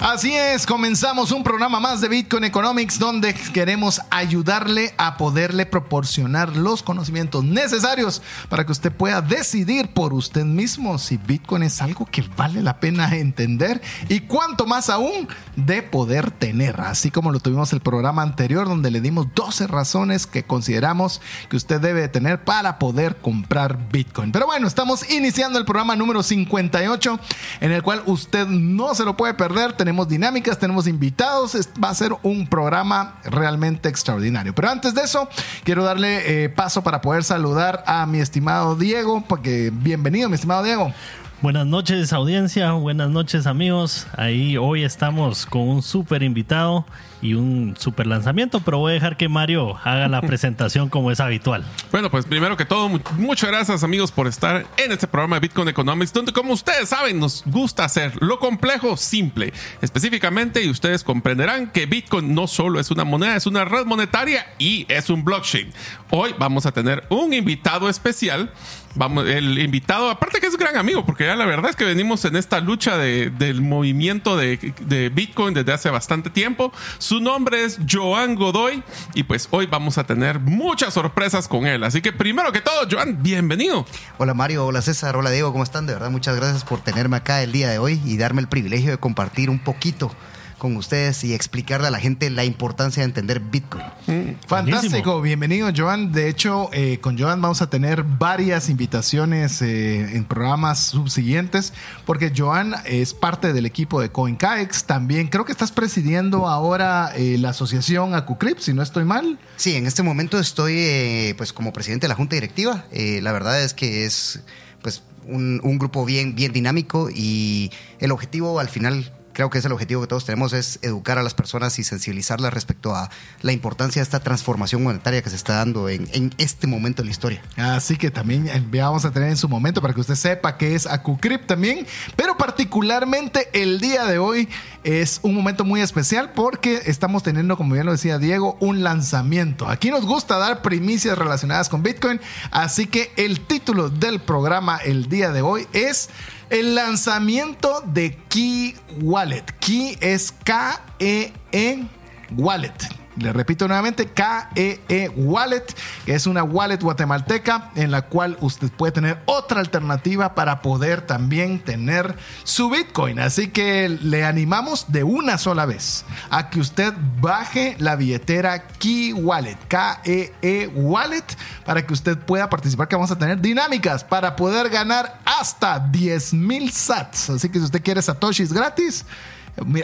Así es, comenzamos un programa más de Bitcoin Economics donde queremos ayudarle a poderle proporcionar los conocimientos necesarios para que usted pueda decidir por usted mismo si Bitcoin es algo que vale la pena entender y cuanto más aún de poder tener, así como lo tuvimos el programa anterior donde le dimos 12 razones que consideramos que usted debe tener para poder comprar Bitcoin. Pero bueno, estamos iniciando el programa número 58 en el cual usted no se lo puede perder tenemos dinámicas, tenemos invitados, va a ser un programa realmente extraordinario. Pero antes de eso, quiero darle eh, paso para poder saludar a mi estimado Diego, porque bienvenido, mi estimado Diego. Buenas noches audiencia, buenas noches amigos. Ahí hoy estamos con un súper invitado y un super lanzamiento, pero voy a dejar que Mario haga la presentación como es habitual. Bueno, pues primero que todo, muchas gracias amigos por estar en este programa de Bitcoin Economics, donde como ustedes saben nos gusta hacer lo complejo simple. Específicamente, y ustedes comprenderán que Bitcoin no solo es una moneda, es una red monetaria y es un blockchain. Hoy vamos a tener un invitado especial vamos, el invitado, aparte que es gran amigo, porque ya la verdad es que venimos en esta lucha del movimiento de, de, Bitcoin desde hace bastante tiempo. Su nombre es Joan Godoy y pues hoy vamos a tener muchas sorpresas con él. Así que primero que todo, Joan, bienvenido. Hola Mario, hola César, hola Diego, ¿cómo están? De verdad, muchas gracias por tenerme acá el día de hoy y darme el privilegio de compartir un poquito con ustedes y explicarle a la gente la importancia de entender Bitcoin. Mm, fantástico, bienvenido Joan. De hecho, eh, con Joan vamos a tener varias invitaciones eh, en programas subsiguientes, porque Joan es parte del equipo de CoinCaex. También creo que estás presidiendo ahora eh, la asociación AcuCrypt, si no estoy mal. Sí, en este momento estoy pues como presidente de la junta directiva. la verdad es que es pues un, un grupo bien, bien dinámico y el objetivo al final creo que es el objetivo que todos tenemos, es educar a las personas y sensibilizarlas respecto a la importancia de esta transformación monetaria que se está dando en, este momento de la historia. Así que también eh, vamos a tener en su momento para que usted sepa que es AcuCrypt también, pero particularmente el día de hoy es un momento muy especial porque estamos teniendo, como bien lo decía Diego, un lanzamiento. Aquí nos gusta dar primicias relacionadas con Bitcoin, así que el título del programa el día de hoy es el lanzamiento de Key Wallet. Key es K-E-E -E Wallet. Le repito nuevamente, KEE e Wallet, es una wallet guatemalteca en la cual usted puede tener otra alternativa para poder también tener su Bitcoin. Así que le animamos de una sola vez a que usted baje la billetera Key Wallet, KEE e Wallet, para que usted pueda participar, que vamos a tener dinámicas para poder ganar hasta 10 mil sats. Así que si usted quiere satoshis gratis,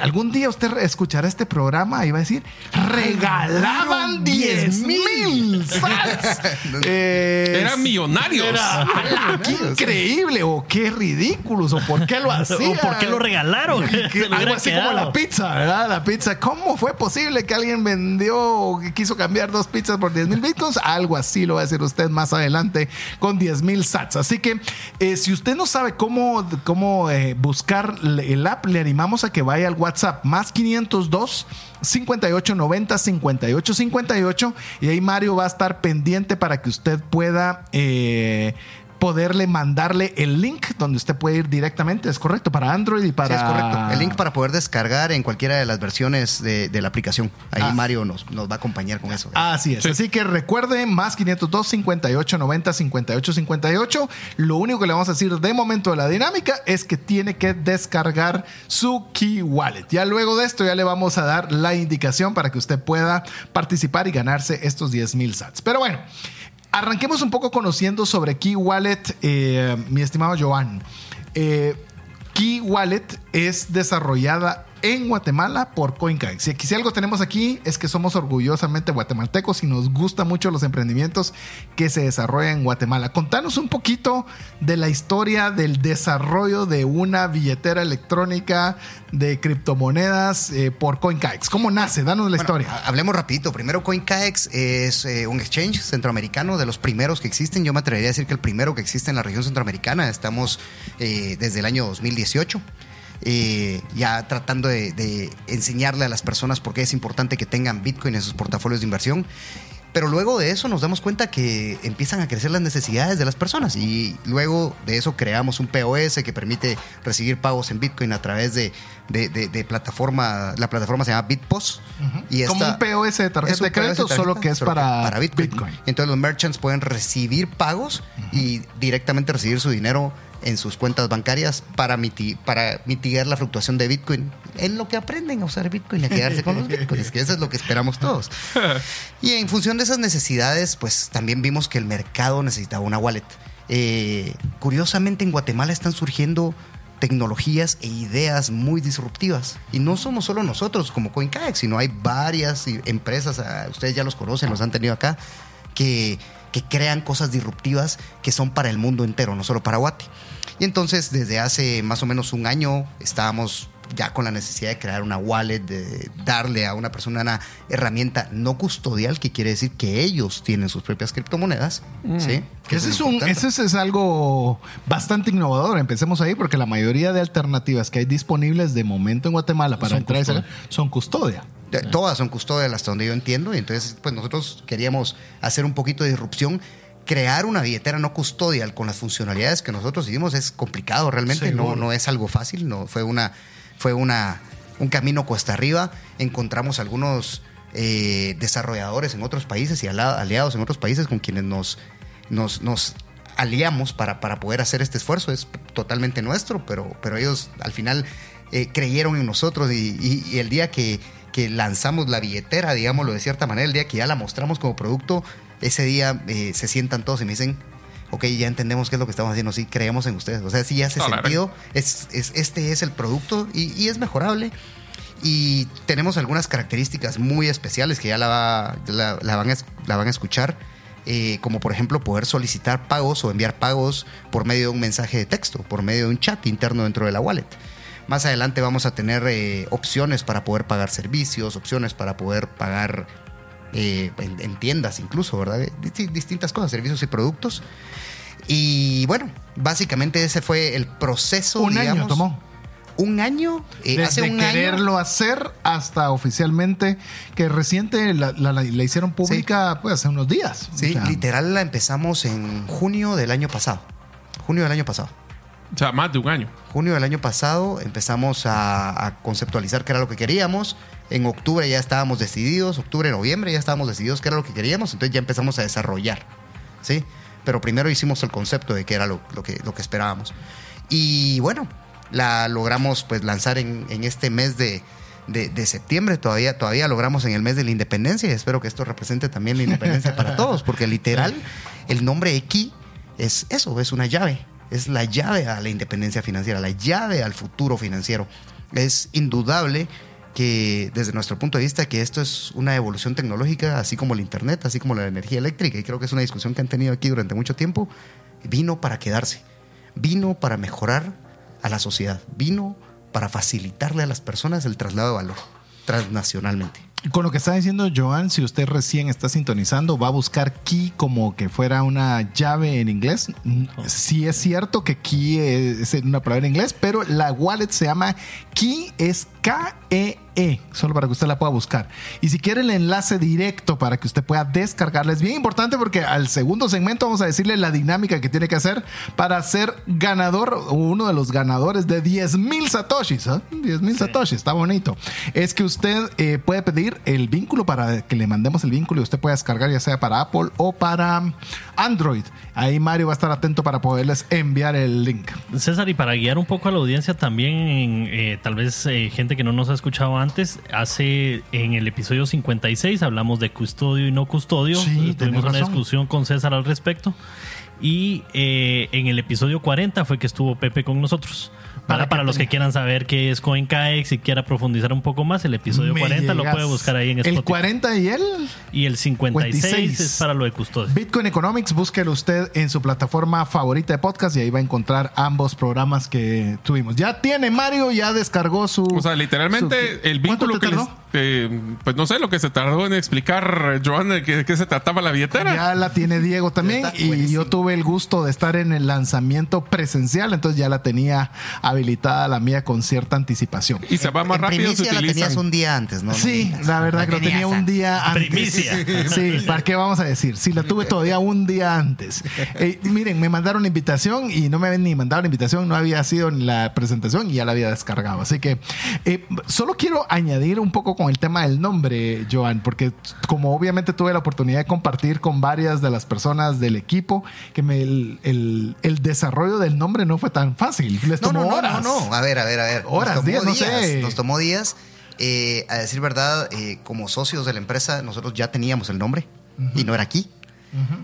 algún día usted escuchará este programa y va a decir, regalaban 10 mil eh, Eran millonarios. qué increíble o qué ridículos o por qué lo hacían. O por qué lo regalaron. algo así como la pizza, ¿verdad? La pizza. ¿Cómo fue posible que alguien vendió o quiso cambiar dos pizzas por 10 mil bitcoins? Algo así lo va a decir usted más adelante con 10 mil sats. Así que eh, si usted no sabe cómo, cómo eh, buscar el app, le animamos a que vaya al WhatsApp más 502 5890 5858 y ahí Mario va a estar pendiente para que usted pueda eh, poderle mandarle el link donde usted puede ir directamente, ¿es correcto? Para Android y para... Sí, es correcto. El link para poder descargar en cualquiera de las versiones de, la aplicación. Ahí ah. Mario nos, nos, va a acompañar con eso. Así es. Así que recuerde, más 502 58 90 58 58. Lo único que le vamos a decir de momento de la dinámica es que tiene que descargar su Key Wallet. Ya luego de esto ya le vamos a dar la indicación para que usted pueda participar y ganarse estos 10 mil sats. Pero bueno. Arranquemos un poco conociendo sobre Key Wallet, eh, mi estimado Joan. Eh, Key Wallet es desarrollada en Guatemala por CoinKaex. Si, si algo tenemos aquí es que somos orgullosamente guatemaltecos y nos gustan mucho los emprendimientos que se desarrollan en Guatemala. Contanos un poquito de la historia del desarrollo de una billetera electrónica de criptomonedas eh, por CoinKaex. ¿Cómo nace? Danos la Bueno, historia. ha- Hablemos rapidito. Primero, CoinKaex es eh, un exchange centroamericano de los primeros que existen. Yo me atrevería a decir que el primero que existe en la región centroamericana. Estamos eh, desde el año 2018. Eh, ya tratando de, de enseñarle a las personas por qué es importante que tengan Bitcoin en sus portafolios de inversión. Pero luego de eso nos damos cuenta que empiezan a crecer las necesidades de las personas y luego de eso creamos un POS que permite recibir pagos en Bitcoin a través de, de- de- de plataforma, la plataforma se llama Bitpos. y Como un POS de tarjeta de crédito, solo que es para, Bitcoin. Bitcoin. Entonces los merchants pueden recibir pagos y directamente recibir su dinero en sus cuentas bancarias para, miti- para mitigar la fluctuación de Bitcoin en lo que aprenden a usar Bitcoin y a quedarse con los Bitcoins, que eso es lo que esperamos todos. Y en función de esas necesidades, pues también vimos que el mercado necesitaba una wallet. Eh, curiosamente en Guatemala están surgiendo tecnologías e ideas muy disruptivas. Y no somos solo nosotros como CoinKaex, sino hay varias empresas, ah, ustedes ya los conocen, los han tenido acá, que, que crean cosas disruptivas que son para el mundo entero, no solo para Guate. Y entonces desde hace más o menos un año estábamos ya con la necesidad de crear una wallet, de darle a una persona una herramienta no custodial, que quiere decir que ellos tienen sus propias criptomonedas. ¿sí? Que ese es, un, importante. ese es algo bastante innovador. Empecemos ahí porque la mayoría de alternativas que hay disponibles de momento en Guatemala para Son entrar y custodia. salir son custodia. Todas son custodias hasta donde yo entiendo. Y entonces, pues nosotros queríamos hacer un poquito de disrupción. Crear una billetera no custodial con las funcionalidades que nosotros hicimos es complicado realmente. No, Seguro. no es algo fácil. No, fue una, fue una, un camino cuesta arriba. Encontramos algunos eh, desarrolladores en otros países y aliados en otros países con quienes nos, nos, nos aliamos para, para poder hacer este esfuerzo. Es totalmente nuestro, pero, pero ellos al final eh, creyeron en nosotros y, y- y el día que, que lanzamos la billetera, digámoslo de cierta manera, el día que ya la mostramos como producto, ese día eh, se sientan todos y me dicen, ok, ya entendemos qué es lo que estamos haciendo, sí, creemos en ustedes. O sea, sí hace sentido, es, es- este es el producto y, y es mejorable. Y tenemos algunas características muy especiales que ya la, va- la- la van, a, la van a escuchar, eh, como por ejemplo poder solicitar pagos o enviar pagos por medio de un mensaje de texto, por medio de un chat interno dentro de la wallet. Más adelante vamos a tener eh, opciones para poder pagar servicios, opciones para poder pagar eh, en, en tiendas incluso, ¿verdad? Disti- Distintas cosas, servicios y productos. Y bueno, básicamente ese fue el proceso. Un año digamos. tomó. Un año. eh, Desde hace un quererlo año. hacer hasta oficialmente que reciente la, la- la- la hicieron pública pues hace unos días. Sí, O sea, literal la empezamos en junio del año pasado. Junio del año pasado. O sea, más de un año. Junio del año pasado empezamos a, a conceptualizar qué era lo que queríamos. En octubre ya estábamos decididos, octubre, noviembre ya estábamos decididos qué era lo que queríamos, entonces ya empezamos a desarrollar. ¿sí? Pero primero hicimos el concepto de qué era lo, lo que, lo que esperábamos. Y bueno, la logramos pues lanzar en, en este mes de, de- de septiembre. Todavía, todavía logramos en el mes de la independencia y espero que esto represente también la independencia para todos, porque literal el nombre X es eso, es una llave. Es la llave a la independencia financiera, la llave al futuro financiero. Es indudable que desde nuestro punto de vista que esto es una evolución tecnológica, así como el Internet, así como la energía eléctrica, y creo que es una discusión que han tenido aquí durante mucho tiempo, vino para quedarse, vino para mejorar a la sociedad, vino para facilitarle a las personas el traslado de valor transnacionalmente. Con lo que está diciendo Joan, si usted recién está sintonizando, va a buscar key como que fuera una llave en inglés. Sí es cierto que key es una palabra en inglés, pero la wallet se llama key, es K-E-E, solo para que usted la pueda buscar. Y si quiere el enlace directo para que usted pueda descargarla, es bien importante porque al segundo segmento vamos a decirle la dinámica que tiene que hacer para ser ganador o uno de los ganadores de 10 mil satoshis. ¿ah? 10 mil satoshis, está bonito. Es que usted eh, puede pedir el vínculo para que le mandemos el vínculo y usted pueda descargar ya sea para Apple o para Android. Ahí Mario va a estar atento para poderles enviar el link. César, y para guiar un poco a la audiencia también, eh, tal vez eh, gente que no nos ha escuchado antes, hace en el episodio 56 hablamos de custodio y no custodio. Sí, Tuvimos una discusión con César al respecto. Y eh, en el episodio 40 fue que estuvo Pepe con nosotros. Para, para los que quieran saber qué es CoinKX y quiera profundizar un poco más, el episodio Me 40 lo puede buscar ahí en Spotify. El 40 y el y el 56 56. es para lo de custodia. Bitcoin Economics, búsquelo usted en su plataforma favorita de podcast y ahí va a encontrar ambos programas que tuvimos. Ya tiene Mario, ya descargó su. O sea, literalmente su- el ¿Cuánto vínculo que les, eh, Pues no sé lo que se tardó en explicar, Joan, de qué qué se trataba la billetera. Ya la tiene Diego también y yo tuve el gusto de estar en el lanzamiento presencial, entonces ya la tenía habilitada la mía con cierta anticipación. Y se va más En rápido, se primicia la tenías un día antes, ¿no? Sí, la verdad que lo tenía un día antes. Primicia. Sí, ¿para qué vamos a decir? Sí, la tuve todavía un día antes. Eh, miren, me mandaron la invitación y no me habían ni mandado la invitación, no había sido en la presentación y ya la había descargado. Así que eh, solo quiero añadir un poco con el tema del nombre, Joan, porque como obviamente tuve la oportunidad de compartir con varias de las personas del equipo, que me- el, el- el desarrollo del nombre no fue tan fácil. Les No, tomó no, no, horas. no, no. A ver, a ver, a ver. Horas, tomó días, no sé. Nos tomó días. Eh, a decir verdad, eh, como socios de la empresa, nosotros ya teníamos el nombre y no era aquí.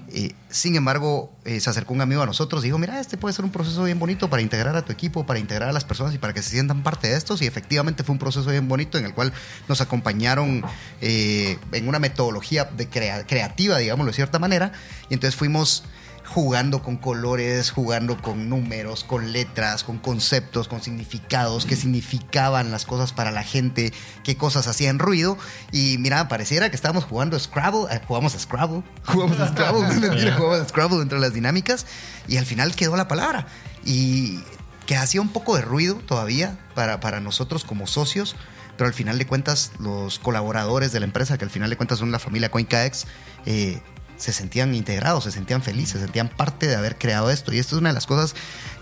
Eh, sin embargo, eh, se acercó un amigo a nosotros y dijo, mira, este puede ser un proceso bien bonito para integrar a tu equipo, para integrar a las personas y para que se sientan parte de estos. Y efectivamente fue un proceso bien bonito en el cual nos acompañaron eh, en una metodología de crea- creativa, digámoslo de cierta manera. Y entonces fuimos jugando con colores, jugando con números, con letras, con conceptos, con significados, qué significaban las cosas para la gente, qué cosas hacían ruido. Y mira, pareciera que estábamos jugando Scrabble, eh, jugamos a Scrabble, jugamos a Scrabble, mentira, jugamos a Scrabble dentro de las dinámicas y al final quedó la palabra. Y que hacía un poco de ruido todavía para, para nosotros como socios, pero al final de cuentas los colaboradores de la empresa, que al final de cuentas son la familia CoinCaex, eh, se sentían integrados, se sentían felices, se sentían parte de haber creado esto. Y esto es una de las cosas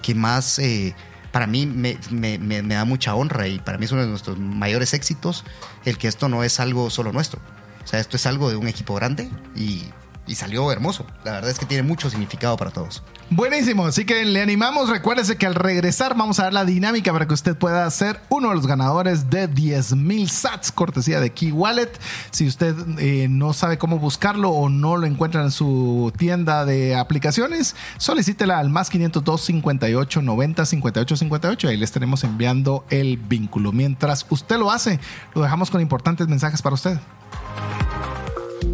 que más eh, para mí me, me- da mucha honra y para mí es uno de nuestros mayores éxitos el que esto no es algo solo nuestro. O sea, esto es algo de un equipo grande y, y salió hermoso. La verdad es que tiene mucho significado para todos. Buenísimo, así que le animamos. Recuérdese que al regresar vamos a ver la dinámica para que usted pueda ser uno de los ganadores de 10 mil sats, cortesía de Key Wallet. Si usted eh, no sabe cómo buscarlo o no lo encuentra en su tienda de aplicaciones, solicítela al más 502 58 90 58 58. Ahí les estaremos enviando el vínculo. Mientras usted lo hace, lo dejamos con importantes mensajes para usted.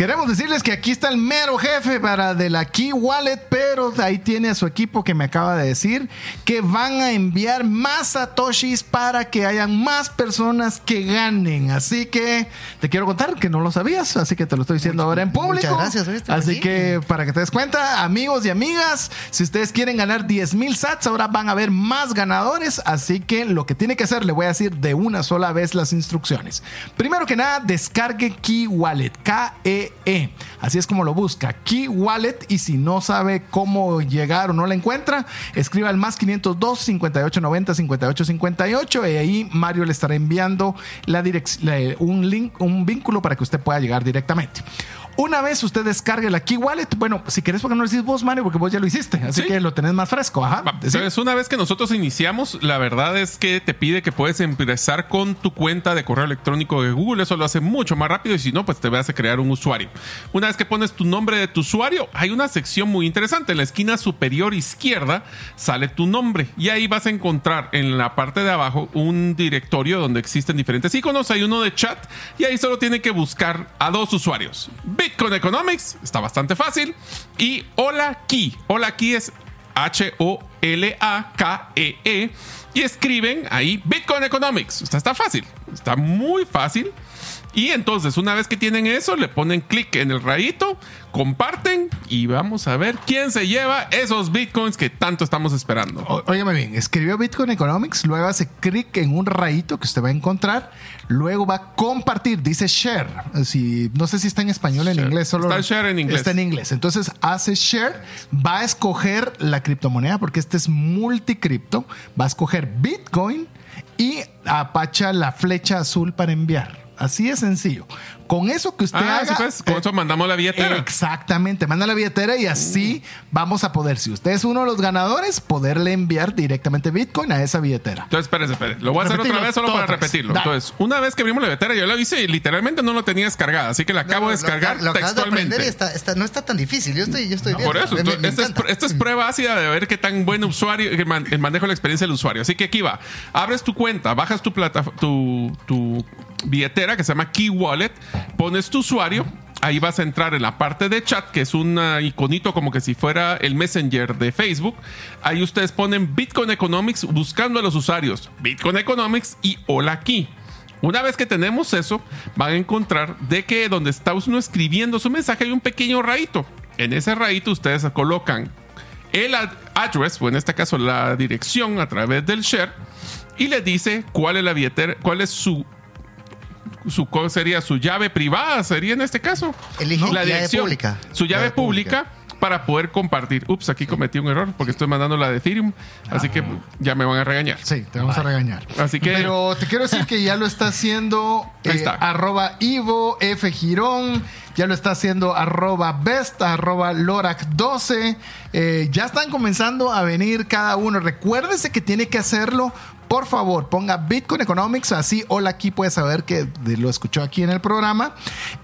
Queremos decirles que aquí está el mero jefe para de la Key Wallet, pero ahí tiene a su equipo que me acaba de decir que van a enviar más satoshis para que hayan más personas que ganen. Así que te quiero contar que no lo sabías, así que te lo estoy diciendo ahora en público. muchas gracias, ¿viste? Así Sí. que para que te des cuenta, amigos y amigas, si ustedes quieren ganar 10 mil sats, ahora van a haber más ganadores. Así que lo que tiene que hacer, le voy a decir de una sola vez las instrucciones. Primero que nada, descargue Key Wallet, K-E-E. Así es como lo busca, Key Wallet. Y si no sabe cómo llegar o no la encuentra, escriba al más 502 5890 5858 y ahí Mario le estará enviando la- un link, un vínculo para que usted pueda llegar directamente. Una vez usted descargue la Key Wallet, bueno, si querés, porque no lo decís vos, Mario, porque vos ya lo hiciste, así Sí. que lo tenés más fresco. Ajá. Sí. Una vez que nosotros iniciamos, la verdad es que te pide que puedes empezar con tu cuenta de correo electrónico de Google. Eso lo hace mucho más rápido y si no, pues te vas a crear un usuario. Una vez que pones tu nombre de tu usuario, hay una sección muy interesante. En la esquina superior izquierda sale tu nombre y ahí vas a encontrar en la parte de abajo un directorio donde existen diferentes iconos. Hay uno de chat y ahí solo tiene que buscar a dos usuarios. Bitcoin Economics, está bastante fácil. Y Hola Key. Hola Key es H-O-L-A-K-E-E. E Y escriben ahí Bitcoin Economics. Está, está fácil. Está muy fácil. Y entonces, una vez que tienen eso, le ponen clic en el rayito, comparten y vamos a ver quién se lleva esos bitcoins que tanto estamos esperando. O- Óyeme bien, escribió Bitcoin Economics, luego hace clic en un rayito que usted va a encontrar, luego va a compartir, dice share. Si, no sé si está en español o en inglés, solo Está share en inglés. Está en inglés. Entonces hace share, va a escoger la criptomoneda porque este es multicripto, va a escoger Bitcoin y apacha la flecha azul para enviar. Así de sencillo. Con eso que usted Ah, haga. sí, pues, con eh, eso mandamos la billetera. Exactamente, manda la billetera y así vamos a poder, si usted es uno de los ganadores, poderle enviar directamente Bitcoin a esa billetera. Entonces, espérese, espérese. Lo voy a hacer otra vez solo para repetirlo. Dale. Entonces, una vez que abrimos la billetera, yo la hice y literalmente no lo tenía descargada. Así que la acabo No, de descargar lo, lo de textualmente. y está- está- no está tan difícil. Yo estoy, yo estoy Por viendo. eso, Me- me- esto, me esto es, encanta. esto es prueba ácida de ver qué tan buen usuario, el, man- el manejo de la experiencia del usuario. Así que aquí va. Abres tu cuenta, bajas tu plata, tu, tu billetera que se llama Key Wallet, pones tu usuario. Ahí vas a entrar en la parte de chat, que es un iconito como que si fuera el Messenger de Facebook. Ahí ustedes ponen Bitcoin Economics buscando a los usuarios. Bitcoin Economics y Hola Key. Una vez que tenemos eso, van a encontrar de que donde está uno escribiendo su mensaje hay un pequeño rayito. En ese rayito ustedes colocan el ad- address, o en este caso la dirección a través del share, y le dice cuál es la billetera, cuál es su su cuál sería su llave privada, sería en este caso. Elige llave pública. Su llave, Llave pública, para poder compartir. Ups, aquí cometí un error porque estoy mandando la de Ethereum, así que ya me van a regañar. Sí, te vamos a regañar. Así que Pero te quiero decir que ya lo está haciendo eh, está. arroba Ivo F Girón, ya lo está haciendo arroba Best, arroba Lorac12. Eh, ya están comenzando a venir cada uno. Recuérdese que tiene que hacerlo. Por favor, ponga Bitcoin Economics, así hola aquí puede saber que lo escuchó aquí en el programa.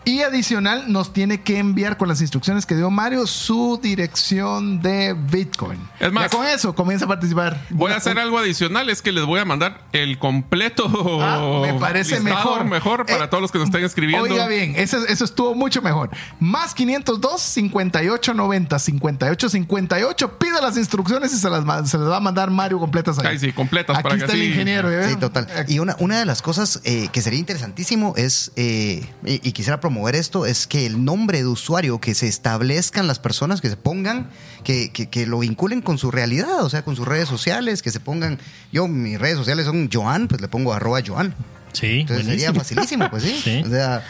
Y adicional, nos tiene que enviar con las instrucciones que dio Mario su dirección de Bitcoin. Es más- Ya con eso comienza a participar. Voy a hacer algo adicional, es que les voy a mandar el completo Ah, me parece listado mejor. para Eh, todos los que nos estén escribiendo. Oiga bien, eso, eso estuvo mucho mejor. Más 502 58 90 58 58. Pida las instrucciones y se las, se las va a mandar Mario completas ahí. Ay, sí, completas Aquí para que el ingeniero. ¿ya Sí, total. Y una, una de las cosas eh, que sería interesantísimo es, eh, y, y quisiera promover esto, es que el nombre de usuario que se establezcan las personas, que se pongan, que, que- que lo vinculen con su realidad, o sea, con sus redes sociales, que se pongan, yo mis redes sociales son Joan, pues le pongo arroba Joan. Sí, Entonces sería facilísimo, pues sí. Sí. O sea,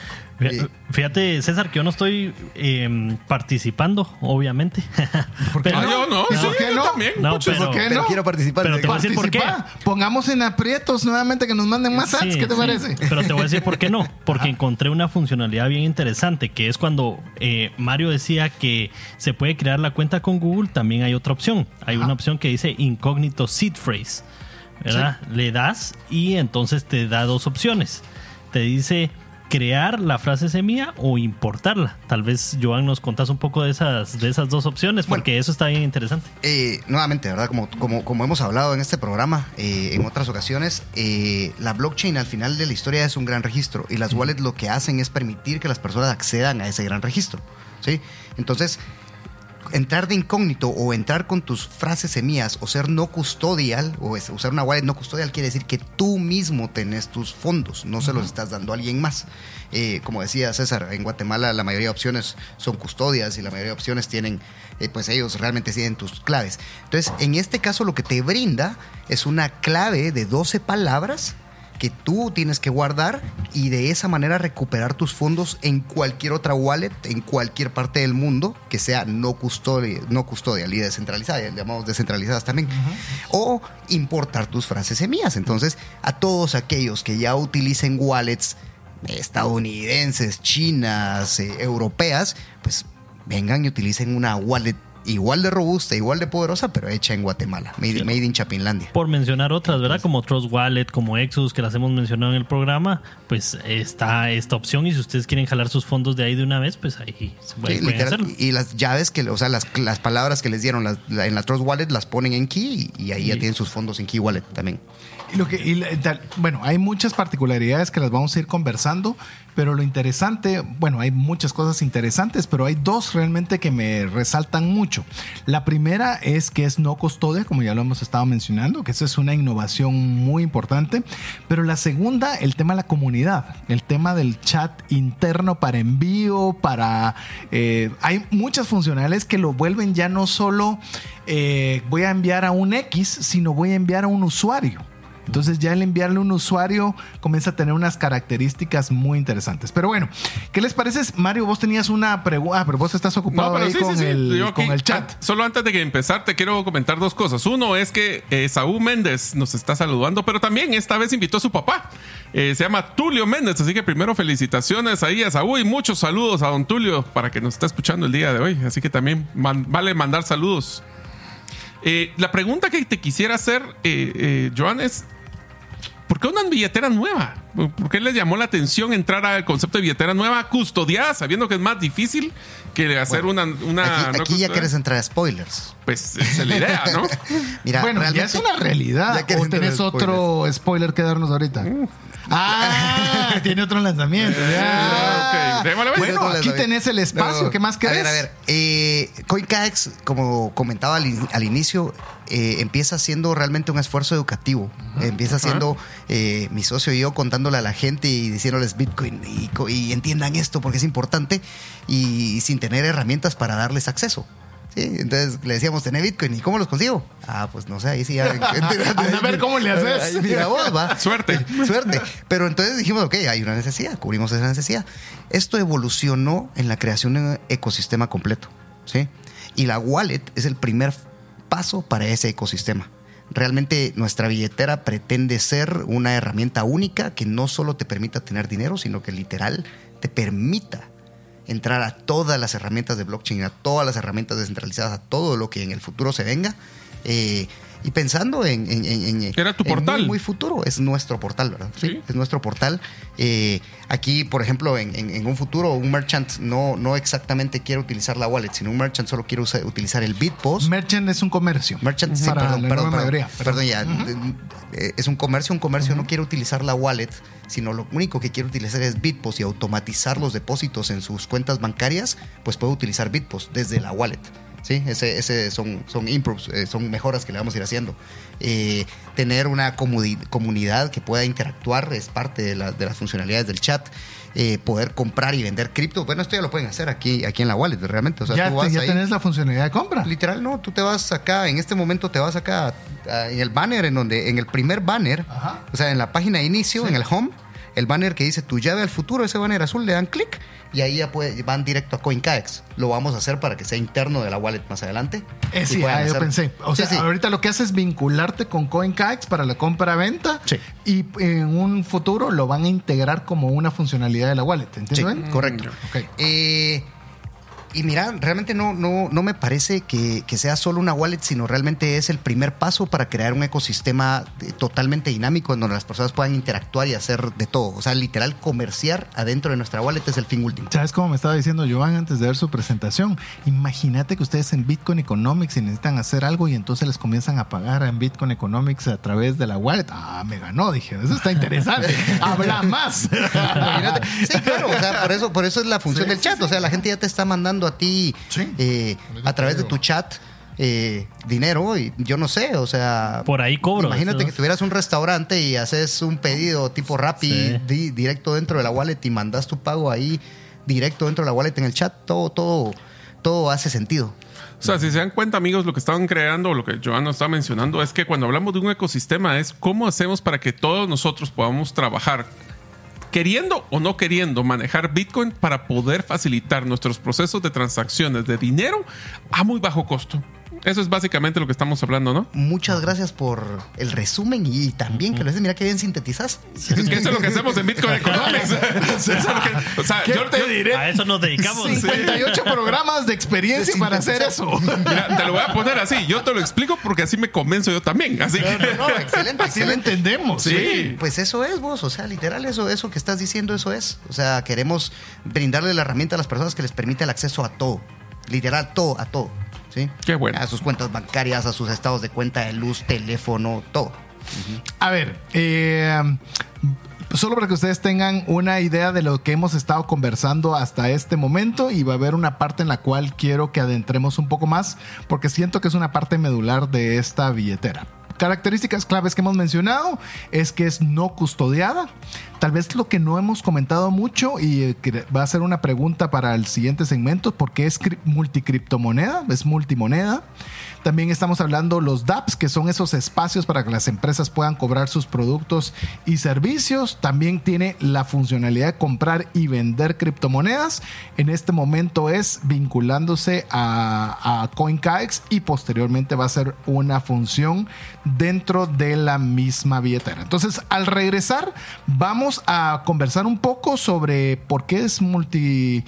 Fíjate, César, que yo no estoy eh, participando, obviamente. ¿Por qué Pero- Ah, yo no, ¿Y sí, por qué yo no? también. No, pero- ¿Por qué pero no? quiero participar. Pero te voy a decir por qué. Pongamos en aprietos nuevamente que nos manden más ads. Sí, ¿Qué te sí. parece? Pero te voy a decir por qué no. Porque encontré una funcionalidad bien interesante, que es cuando eh, Mario decía que se puede crear la cuenta con Google, también hay otra opción. Hay una opción que dice incógnito seed phrase. ¿verdad? Le das y entonces te da dos opciones. Te dice crear la frase semilla o importarla. Tal vez, Joan, nos contás un poco de esas, de esas dos opciones, porque eso está bien interesante. Eh, nuevamente, ¿verdad? Como, como, como hemos hablado en este programa eh, en otras ocasiones, eh, la blockchain al final de la historia es un gran registro y las wallets lo que hacen es permitir que las personas accedan a ese gran registro. ¿sí? Entonces, entrar de incógnito o entrar con tus frases semillas o ser no custodial o usar una wallet no custodial quiere decir que tú mismo tenés tus fondos, no se los estás dando a alguien más. Eh, como decía César, en Guatemala la mayoría de opciones son custodias y la mayoría de opciones tienen, eh, pues ellos realmente tienen tus claves. Entonces, en este caso lo que te brinda es una clave de 12 palabras que tú tienes que guardar y de esa manera recuperar tus fondos en cualquier otra wallet, en cualquier parte del mundo que sea no custodial, no custodial y descentralizada, ya llamamos descentralizadas también. O importar tus frases semillas. Entonces, a todos aquellos que ya utilicen wallets estadounidenses, chinas, eh, europeas, pues vengan y utilicen una wallet igual de robusta, igual de poderosa, pero hecha en Guatemala, made, made in Chapinlandia. Por mencionar otras, ¿verdad? Como Trust Wallet, como Exodus, que las hemos mencionado en el programa, pues está esta opción y si ustedes quieren jalar sus fondos de ahí de una vez, pues ahí se puede, Sí, pueden literal, hacerlo. y las llaves que, o sea, las, las palabras que les dieron las- la- en la Trust Wallet las ponen en Key y, y ahí ya tienen sus fondos en Key Wallet también. Lo que, y la- bueno, hay muchas particularidades que las vamos a ir conversando, pero lo interesante, bueno, hay muchas cosas interesantes, pero hay dos realmente que me resaltan mucho. La primera es que es no custodia, como ya lo hemos estado mencionando, que eso es una innovación muy importante, pero la segunda, el tema de la comunidad, el tema del chat interno para envío, para... eh, hay muchas funcionalidades que lo vuelven ya no solo eh, voy a enviar a un X, sino voy a enviar a un usuario. Entonces ya el enviarle a un usuario comienza a tener unas características muy interesantes. Pero bueno, ¿qué les parece? Mario, vos tenías una pregunta, ah, pero vos estás ocupado ahí con, El, Yo aquí, con el chat. Solo antes de que empezar, te quiero comentar dos cosas. Uno es que eh, Saúl Méndez nos está saludando, pero también esta vez invitó a su papá. Eh, se llama Tulio Méndez, así que primero felicitaciones ahí a Saúl y muchos saludos a don Tulio para que nos está escuchando el día de hoy. Así que también man- vale mandar saludos. Eh, la pregunta que te quisiera hacer, eh, eh, Joan, es ¿Por qué una billetera nueva? ¿Por qué les llamó la atención entrar al concepto de billetera nueva custodiada, sabiendo que es más difícil que hacer una, una aquí no aquí ya quieres entrar a spoilers. Pues esa es la idea, ¿no? Mira, bueno, ya realmente- es una realidad. ¿O a tenés otro spoiler que darnos ahorita? Ah, tiene otro lanzamiento. ya. ok, démosle, pues. Bueno, aquí tenés el espacio. No, ¿Qué más A querés? ver, a ver. Eh, CoinCax, como comentaba al, in- al inicio, eh, empieza siendo realmente un esfuerzo educativo. Empieza siendo eh, mi socio y yo contándole a la gente y diciéndoles Bitcoin y, entiendan esto porque es importante y, sin tener herramientas para darles acceso. ¿sí? Entonces le decíamos, tener Bitcoin y ¿cómo los consigo? Ah, pues no sé, ahí sí ya. A ver cómo le haces. Mira vos, va. Suerte. Suerte. Pero entonces dijimos, ok, hay una necesidad, cubrimos esa necesidad. Esto evolucionó en la creación de un ecosistema completo, ¿sí? Y la wallet es el primer paso para ese ecosistema. Realmente nuestra billetera pretende ser una herramienta única que no solo te permita tener dinero, sino que literal te permita entrar a todas las herramientas de blockchain, a todas las herramientas descentralizadas, a todo lo que en el futuro se venga. eh, y pensando en, en- en- en- Era tu en portal. Muy, muy futuro, es nuestro portal, ¿verdad? Sí. Es nuestro portal. Eh, aquí, por ejemplo, en, en- en un futuro, un merchant no, no exactamente quiere utilizar la wallet, sino un merchant solo quiere utilizar el Bitpost. Merchant es un comercio. Merchant, sí, perdón, perdón, perdón, ya. Eh, Es un comercio, un comercio no quiere utilizar la wallet, sino lo único que quiere utilizar es Bitpost y automatizar los depósitos en sus cuentas bancarias, pues puede utilizar Bitpost desde la wallet. Sí, ese, ese son, son improves, eh, son mejoras que le vamos a ir haciendo. Eh, tener una comuni- comunidad que pueda interactuar es parte de, la- de las funcionalidades del chat. Eh, poder comprar y vender cripto. Bueno, esto ya lo pueden hacer aquí, aquí en la wallet, realmente. O sea, ya tú vas te- ya ahí- tenés la funcionalidad de compra. Literal, no, tú te vas acá, en este momento te vas acá en el banner, en donde, en el primer banner, Ajá. o sea, en la página de inicio, en el home, el banner que dice tu llave al futuro, ese banner azul, le dan clic y ahí ya puede- van directo a CoinCaex. Lo vamos a hacer para que sea interno de la wallet más adelante. Eh, sí, ah, yo pensé. O Sí, sea, sí. ahorita lo que hace es vincularte con CoinKax para la compra-venta. Sí. Y en un futuro lo van a integrar como una funcionalidad de la wallet. Bien? correcto. Ok. Eh, y mira, realmente no, no, no me parece que, que sea solo una wallet, sino realmente es el primer paso para crear un ecosistema eh, totalmente dinámico en donde las personas puedan interactuar y hacer de todo. O sea, literal, comerciar adentro de nuestra wallet es el fin último. ¿Sabes cómo me estaba diciendo Joan antes de ver su presentación? Imagínate que ustedes en Bitcoin Economics y necesitan hacer algo y entonces les comienzan a pagar en Bitcoin Economics a través de la wallet. Ah, me ganó, dije. Eso está interesante. Habla más. Imagínate. Sí, claro, o sea, por eso, por eso es la función Sí, del sí, chat. sí. O sea, la gente ya te está mandando a ti Sí. eh, a través de tu chat eh, dinero y yo no sé, o sea... Por ahí cobro. Imagínate que tuvieras un restaurante y haces un pedido tipo Rappi Sí. di- directo dentro de la wallet y mandas tu pago ahí directo dentro de la wallet en el chat. Todo, todo, todo hace sentido. O sea, si se dan cuenta, amigos, lo que estaban creando, lo que Joan nos está mencionando, es que cuando hablamos de un ecosistema es cómo hacemos para que todos nosotros podamos trabajar queriendo o no queriendo manejar Bitcoin para poder facilitar nuestros procesos de transacciones de dinero a muy bajo costo. Eso es básicamente lo que estamos hablando, ¿no? Muchas gracias por el resumen y también que lo haces. Mira qué bien sintetizas. Es que eso es lo que hacemos en Bitcoin Economics. Eso es lo que- o sea, ¿Qué yo te yo- diré? A eso nos dedicamos. 58 programas de experiencia De para hacer eso. Mira, te lo voy a poner así. Yo te lo explico porque así me convenzo yo también. Así que. No, excelente. Así lo entendemos. Sí. Pues eso es vos, o sea, literal, eso, eso que estás diciendo, eso es. O sea, queremos brindarle la herramienta a las personas que les permite el acceso a todo. Literal, todo, a todo. ¿Sí? Qué bueno. A sus cuentas bancarias, a sus estados de cuenta de luz, teléfono, todo. A ver, eh, solo para que ustedes tengan una idea de lo que hemos estado conversando hasta este momento y va a haber una parte en la cual quiero que adentremos un poco más porque siento que es una parte medular de esta billetera. Características claves que hemos mencionado es que es no custodiada. Tal vez lo que no hemos comentado mucho y eh, que va a ser una pregunta para el siguiente segmento, porque es cri- multicriptomoneda, es multimoneda. También estamos hablando los DApps, que son esos espacios para que las empresas puedan cobrar sus productos y servicios. También tiene la funcionalidad de comprar y vender criptomonedas. En este momento es vinculándose a, a y posteriormente va a ser una función dentro de la misma billetera. Entonces, al regresar, vamos a conversar un poco sobre por qué es multi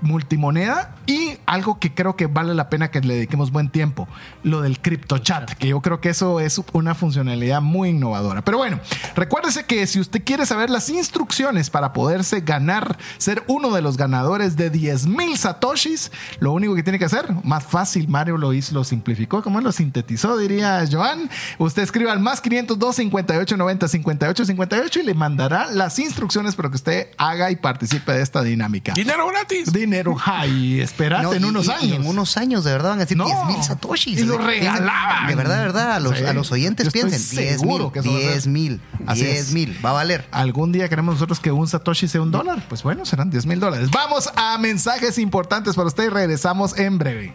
multimoneda y algo que creo que vale la pena que le dediquemos buen tiempo, lo del crypto chat, que yo creo que eso es una funcionalidad muy innovadora. Pero bueno, recuérdese que si usted quiere saber las instrucciones para poderse ganar, ser uno de los ganadores de 10 mil satoshis, lo único que tiene que hacer, más fácil, Mario lo hizo, lo simplificó, como lo sintetizó, diría Joan. Usted escriba al más 502 58 90 58 58 y le mandará las instrucciones para que usted haga y participe de esta dinámica Dinero gratis. dinero high. Esperate No, en unos y- años. Y en unos años, de verdad, van a decir No. 10 mil satoshis. Y lo regalaban. De verdad, de verdad, a los, Sí. a los oyentes Yo piensen. 10 seguro mil, que eso va a ser. 10 mil, Así 10 es. mil. Va a valer. Algún día queremos nosotros que un Satoshi sea un dólar. Pues bueno, serán 10 mil dólares. Vamos a mensajes importantes para usted y regresamos en breve.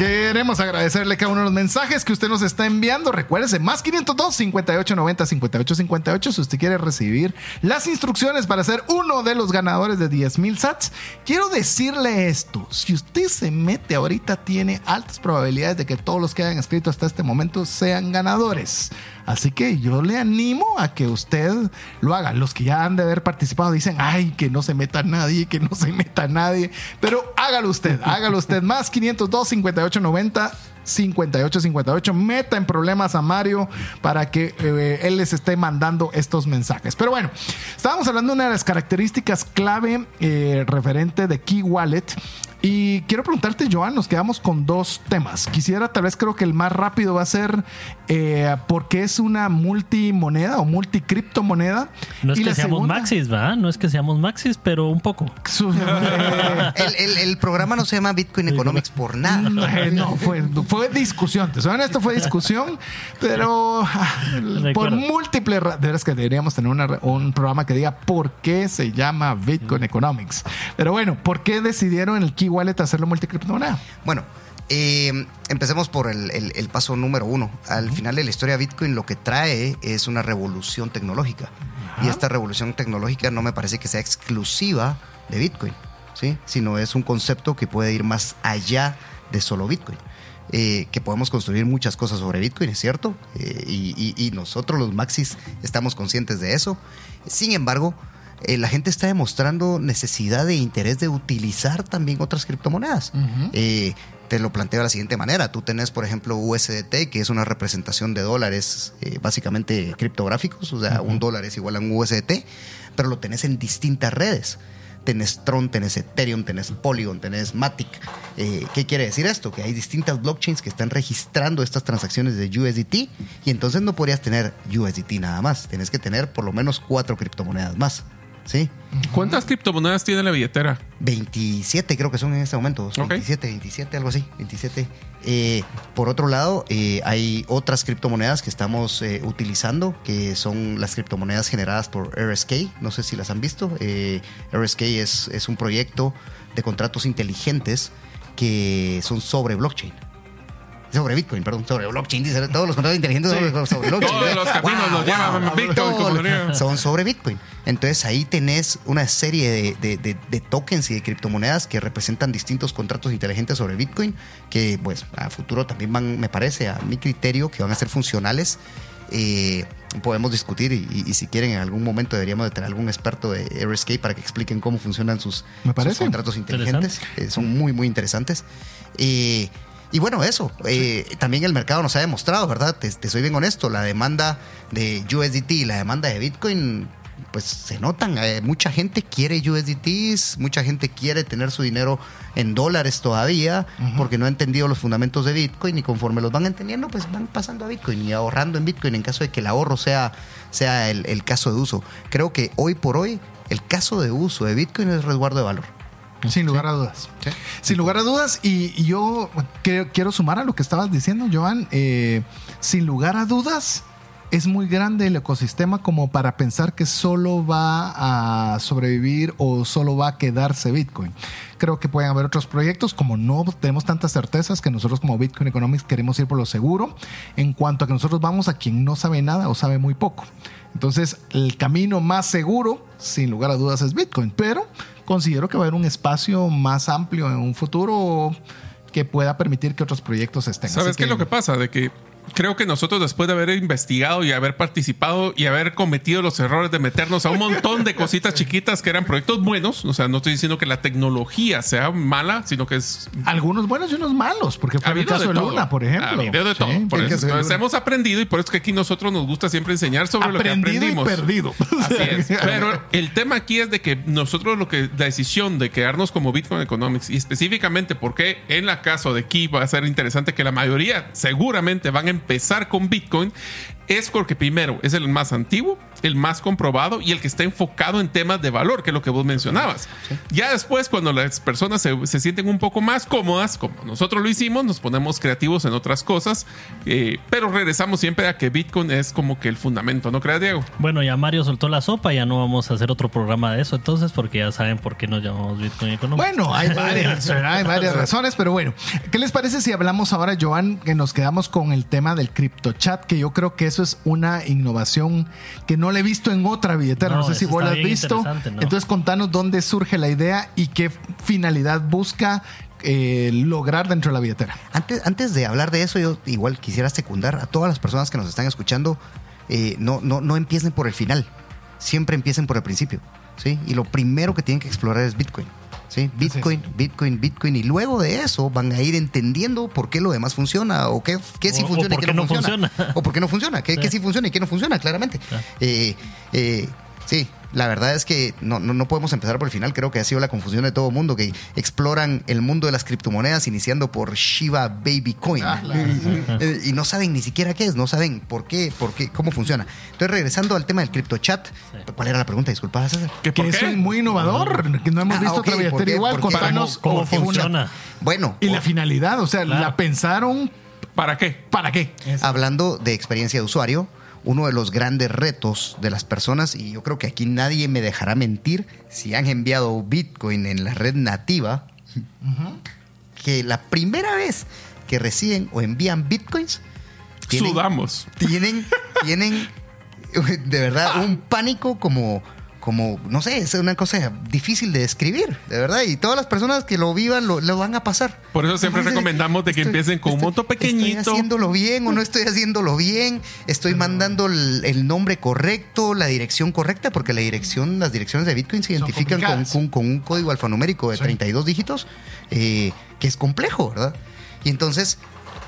Queremos agradecerle cada uno de los mensajes que usted nos está enviando. Recuérdese, más 502 5890 5858 si usted quiere recibir las instrucciones para ser uno de los ganadores de 10 mil sats. Quiero decirle esto, si usted se mete ahorita tiene altas probabilidades de que todos los que hayan escrito hasta este momento sean ganadores. Así que yo le animo a que usted lo haga. Los que ya han de haber participado dicen, ay, que no se meta nadie, que no se meta nadie. Pero hágalo usted, hágalo usted. Más 502 5890 5858 meta en problemas a Mario para que eh, él les esté mandando estos mensajes. Pero bueno, estábamos hablando de una de las características clave eh, referente de Key Wallet. Y quiero preguntarte, Joan, nos quedamos con dos temas. Quisiera, tal vez creo que el más rápido va a ser eh, por qué es una multimoneda o multicriptomoneda. No es Y que seamos segunda- maxis, ¿verdad? No es que seamos maxis, pero un poco. Su- eh, El, el- el programa no se llama Bitcoin Economics por nada. Eh, no, fue, fue discusión. Te soy honesto, fue discusión, pero ah, por múltiples. De veras que deberíamos tener una- un programa que diga por qué se llama Bitcoin Economics. Pero bueno, ¿por qué decidieron el Key Wallet hacerlo multicriptomoneda? Bueno, Eh, empecemos por el, el- el paso número uno. Al final de la historia Bitcoin lo que trae es una revolución tecnológica. Y esta revolución tecnológica no me parece que sea exclusiva de Bitcoin, ¿sí? sino es un concepto que puede ir más allá de solo Bitcoin. Eh, que podemos construir muchas cosas sobre Bitcoin, es cierto, Eh, y, y- y nosotros los Maxis estamos conscientes de eso. Sin embargo, eh, la gente está demostrando necesidad de interés de utilizar también otras criptomonedas. Eh, te lo planteo de la siguiente manera. Tú tenés, por ejemplo, USDT, que es una representación de dólares eh, básicamente criptográficos, o sea, un dólar es igual a un USDT, pero lo tenés en distintas redes. Tenés Tron, tenés Ethereum, tenés Polygon, tenés Matic. Eh, ¿Qué quiere decir esto? Que hay distintas blockchains que están registrando estas transacciones de USDT y entonces no podrías tener USDT nada más. Tenés que tener por lo menos cuatro criptomonedas más. ¿Sí? ¿Cuántas criptomonedas tiene la billetera? 27 creo que son en este momento. Ok. 27, 27, algo así. 27. Eh, por otro lado, eh, hay otras criptomonedas que estamos eh, utilizando, que son las criptomonedas generadas por RSK. No sé si las han visto. RSK es, es un proyecto de contratos inteligentes que son sobre blockchain. Sobre Bitcoin, perdón, sobre blockchain. dice, Todos los contratos inteligentes son sobre blockchain. Todos los caminos nos llevan a Bitcoin, Todos son sobre Bitcoin. Entonces ahí tenés una serie de, de- de- de tokens y de criptomonedas que representan distintos contratos inteligentes sobre Bitcoin, que pues a futuro también van, me parece, a mi criterio, que van a ser funcionales. Eh, podemos discutir y, y- y si quieren en algún momento deberíamos de tener algún experto de RSK para que expliquen cómo funcionan sus, Me parece. sus contratos inteligentes. Eh, son muy, muy interesantes. Eh, y bueno, eso. eh, también el mercado nos ha demostrado, ¿verdad? Te, te soy bien honesto, la demanda de USDT y la demanda de Bitcoin, pues se notan. Eh, mucha gente quiere USDTs, mucha gente quiere tener su dinero en dólares todavía, porque no ha entendido los fundamentos de Bitcoin y conforme los van entendiendo, pues van pasando a Bitcoin y ahorrando en Bitcoin en caso de que el ahorro sea, sea el, el caso de uso. Creo que hoy por hoy el caso de uso de Bitcoin es resguardo de valor. Sin lugar a dudas. Sin lugar a dudas. Y, yo quiero sumar a lo que estabas diciendo, Joan. eh, sin lugar a dudas, es muy grande el ecosistema como para pensar que solo va a sobrevivir o solo va a quedarse Bitcoin. Creo que pueden haber otros proyectos, como no tenemos tantas certezas que nosotros como Bitcoin Economics queremos ir por lo seguro, en cuanto a que nosotros vamos a quien no sabe nada o sabe muy poco. Entonces, el camino más seguro, sin lugar a dudas, es Bitcoin, pero considero que va a haber un espacio más amplio en un futuro que pueda permitir que otros proyectos estén. ¿Sabes Así qué es lo que pasa? De que creo que nosotros después de haber investigado y haber participado y haber cometido los errores de meternos a un montón de cositas chiquitas que eran proyectos buenos, o sea, no estoy diciendo que la tecnología sea mala, sino que es Algunos buenos y unos malos, porque fue Ha el habido caso de. Luna, por ejemplo. Ha de Sí, todo. Por eso. Entonces hemos aprendido y por eso es que aquí nosotros nos gusta siempre enseñar sobre lo que y aprendimos. perdido. Así es. Pero el tema aquí es de que nosotros lo que la decisión de quedarnos como Bitcoin Economics y específicamente porque en la caso de aquí va a ser interesante que la mayoría seguramente van a empezar con Bitcoin es porque primero es el más antiguo, el más comprobado y el que está enfocado en temas de valor, que es lo que vos mencionabas. Ya después, cuando las personas se, se sienten un poco más cómodas, como nosotros lo hicimos, nos ponemos creativos en otras cosas, eh, pero regresamos siempre a que Bitcoin es como que el fundamento, ¿no crees, Diego? Bueno, ya Mario soltó la sopa, ya no vamos a hacer otro programa de eso entonces, porque ya saben por qué nos llamamos Bitcoin Economics. Bueno, hay varias, hay varias razones, pero bueno, ¿qué les parece si hablamos ahora, Joan, que nos quedamos con el tema del CryptoChat, que yo creo que eso es una innovación que no le he visto en otra billetera, no, No, sé si vos la has visto. ¿no? Entonces, contanos dónde surge la idea y qué finalidad busca eh, lograr dentro de la billetera. Antes, antes de hablar de eso, yo igual quisiera secundar a todas las personas que nos están escuchando, eh, no, no, no empiecen por el final, siempre empiecen por el principio, ¿sí? Y lo primero que tienen que explorar es Bitcoin, ¿sí? Bitcoin, Bitcoin, Bitcoin, y luego de eso van a ir entendiendo por qué lo demás funciona, o qué, qué sí O- o funciona y qué no, no funciona. funciona. O por qué no funciona, qué, Sí. qué sí funciona y qué no funciona, claramente. Eh, eh, sí, la verdad es que no, no, no podemos empezar por el final. Creo que ha sido la confusión de todo el mundo que exploran el mundo de las criptomonedas iniciando por Shiba Baby Coin. Eh, y no saben ni siquiera qué es, no saben por qué, por qué, cómo funciona. Entonces, regresando al tema del CryptoChat, ¿cuál era la pregunta? Disculpa, César. ¿Que es muy innovador, que no hemos Ah, visto ok, otra ¿por billetera qué? igual. Contanos ¿Cómo, cómo una- funciona? Bueno, Y la finalidad, o sea, Claro. la pensaron ¿Para qué? para qué. hablando de experiencia de usuario, uno de los grandes retos de las personas, y yo creo que aquí nadie me dejará mentir, si han enviado Bitcoin en la red nativa, que la primera vez que reciben o envían bitcoins, tienen, Sudamos. tienen, tienen de verdad un pánico como, como, no sé, es una cosa difícil de describir, de verdad. Y todas las personas que lo vivan lo, lo van a pasar. Por eso siempre Entonces, recomendamos de que empiecen con un monto pequeñito. ¿Estoy haciéndolo bien o no estoy haciéndolo bien? ¿Estoy mandando el, el nombre correcto, la dirección correcta? Porque la dirección, las direcciones de Bitcoin se identifican con- con un código alfanumérico de Sí. 32 dígitos, eh, que es complejo, ¿verdad? Y entonces,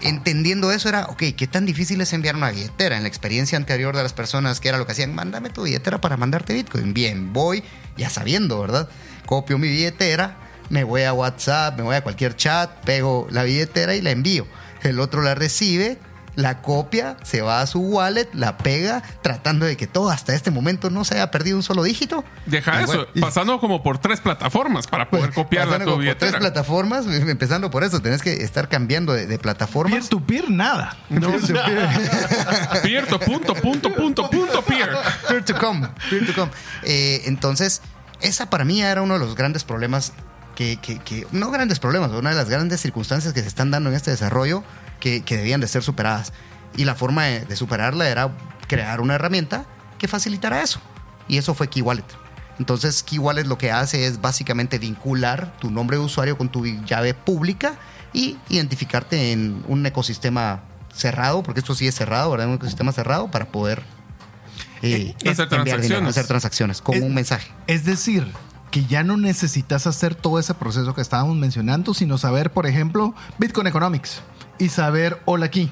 entendiendo eso, era, ok, ¿qué tan difícil es enviar una billetera? En la experiencia anterior de las personas, que era lo que hacían, mándame tu billetera para mandarte Bitcoin. Bien, voy ya sabiendo, ¿verdad? Copio mi billetera, me voy a WhatsApp, me voy a cualquier chat, pego la billetera y la envío. El otro la recibe, la copia, se va a su wallet, la pega, tratando de que todo hasta este momento no se haya perdido un solo dígito. Deja Y eso, bueno, y- pasando como por tres plataformas para poder pues, copiarla a pasando tu por tres billetera. plataformas, empezando por eso, tenés que estar cambiando de, de plataformas. Peer to peer, nada. Pierto, punto, punto, punto, punto, peer. Peer to come, peer to come. Eh, entonces, esa para mí era uno de los grandes problemas que, que- que- no grandes problemas, una de las grandes circunstancias que se están dando en este desarrollo que, que debían de ser superadas. Y la forma de, de superarla era crear una herramienta que facilitara eso. Y eso fue Key Wallet. Entonces, Key Wallet lo que hace es básicamente vincular tu nombre de usuario con tu llave pública y identificarte en un ecosistema cerrado, porque esto sí es cerrado, ¿verdad? Un ecosistema cerrado para poder eh, Hacer enviar dinero, transacciones. hacer transacciones con Es- un mensaje. Es decir, que ya no necesitas hacer todo ese proceso que estábamos mencionando, sino saber, por ejemplo, Bitcoin Economics y saber Hola aquí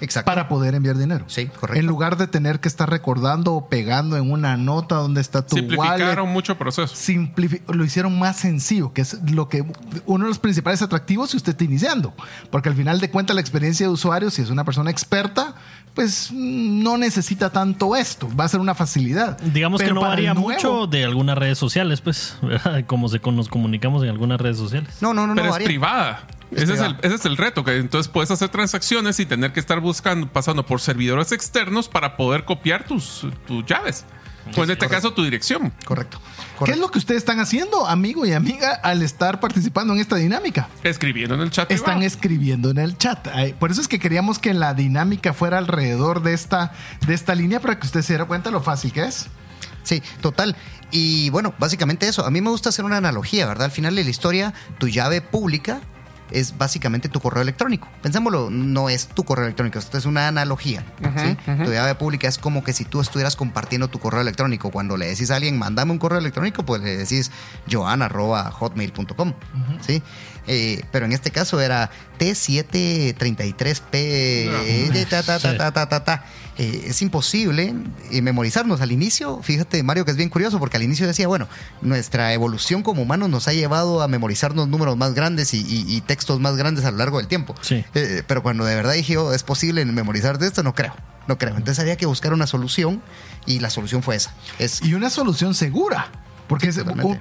Exacto. para poder enviar dinero. Sí, correcto. En lugar de tener que estar recordando o pegando en una nota donde está tu Simplificaron wallet. mucho proceso. simplifi- lo hicieron más sencillo, que es lo que uno de los principales atractivos si usted está iniciando, porque al final de cuentas la experiencia de usuario, si es una persona experta, pues mm, no necesita tanto esto, va a ser una facilidad. Digamos que no varía nuevo- mucho de algunas redes sociales, pues, ¿verdad? Como se, nos comunicamos en algunas redes sociales. No, no, no, Pero no. es varía. privada. Es ese, Es privada. el, ese es el reto, que entonces puedes hacer transacciones y tener que estar buscando, pasando por servidores externos para poder copiar tus, tus llaves. O en este caso, tu dirección. Correcto. ¿Qué es lo que ustedes están haciendo, amigo y amiga, al estar participando en esta dinámica? Escribiendo en el chat. Están privado. escribiendo en el chat. Por eso es que queríamos que la dinámica fuera alrededor de esta, de esta línea para que usted se diera cuenta lo fácil que es. Sí, total. Y bueno, básicamente eso. A mí me gusta hacer una analogía, ¿verdad? Al final de la historia, tu llave pública es básicamente tu correo electrónico. Pensémoslo, no es tu correo electrónico, esto es una analogía. ¿sí? Tu llave pública es como que si tú estuvieras compartiendo tu correo electrónico. Cuando le decís a alguien, mándame un correo electrónico, pues le decís joan.hotmail.com. ¿sí? Eh, pero en este caso era T733P. de ta, ta, ta, Eh, es imposible eh, memorizarnos al inicio. Fíjate, Mario, que es bien curioso porque al inicio decía, bueno, nuestra evolución como humanos nos ha llevado a memorizarnos números más grandes y, y- y textos más grandes a lo largo del tiempo. Sí. Eh, pero cuando de verdad dije, oh, es posible memorizar de esto, no creo. No creo. Entonces había que buscar una solución y la solución fue esa. Es Y una solución segura. Porque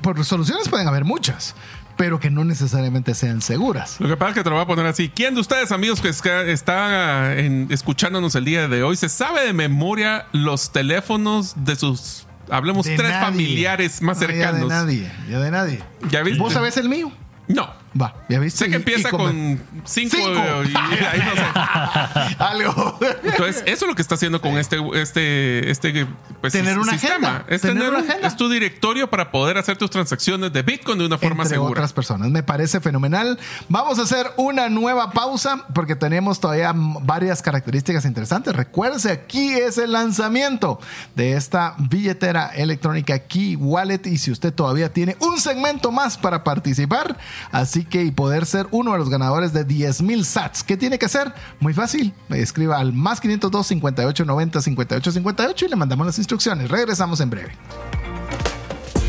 por soluciones pueden haber muchas, pero que no necesariamente sean seguras. Lo que pasa es que te lo voy a poner así. ¿Quién de ustedes, amigos, que está en- escuchándonos el día de hoy, se sabe de memoria los teléfonos de sus, hablemos, De tres nadie. familiares más No, Ya de cercanos? nadie, ya de nadie. ¿Ya viste? ¿Vos sabés el mío? No. Va, ya viste. Sé que empieza y con cinco, y ahí no sé. Algo. Entonces, eso es lo que está haciendo con este, este, este pues, Tener una sistema. agenda. Es, Tener tener una un- agenda. es tu directorio para poder hacer tus transacciones de Bitcoin de una forma entre segura. otras personas. Me parece fenomenal. Vamos a hacer una nueva pausa porque tenemos todavía varias características interesantes. Recuérdese, aquí es el lanzamiento de esta billetera electrónica Key Wallet y si usted todavía tiene un segmento más para participar, así que y poder ser uno de los ganadores de 10 mil sats. ¿Qué tiene que hacer? Muy fácil. Escriba al más 502 58 90 58 58 y le mandamos las instrucciones. Regresamos en breve.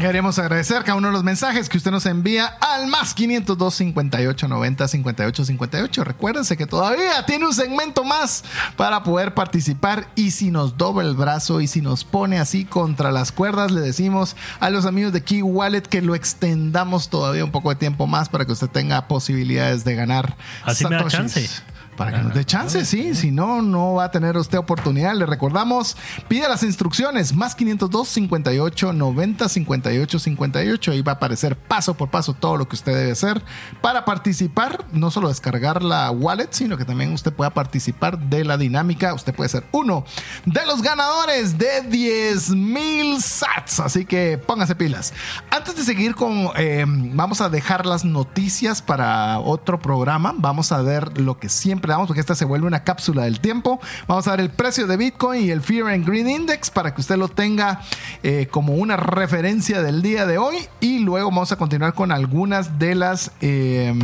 Queremos agradecer cada uno de los mensajes que usted nos envía al más 502 58 90 58 58. Recuérdense que todavía tiene un segmento más para poder participar. Y si nos dobla el brazo y si nos pone así contra las cuerdas, le decimos a los amigos de Key Wallet que lo extendamos todavía un poco de tiempo más para que usted tenga posibilidades de ganar. Así me da satoshis. chance. Para que nos dé chance, sí. Si no, no va a tener usted oportunidad. Le recordamos, pide las instrucciones. Más 502 58 90 58 58. Ahí va a aparecer paso por paso todo lo que usted debe hacer para participar. No solo descargar la wallet, sino que también usted pueda participar de la dinámica. Usted puede ser uno de los ganadores de 10 mil sats. Así que póngase pilas. Antes de seguir con, eh, vamos a dejar las noticias para otro programa. Vamos a ver lo que siempre damos, porque esta se vuelve una cápsula del tiempo. Vamos a ver el precio de Bitcoin y el Fear and Greed Index para que usted lo tenga eh, como una referencia del día de hoy. Y luego vamos a continuar con algunas de las eh,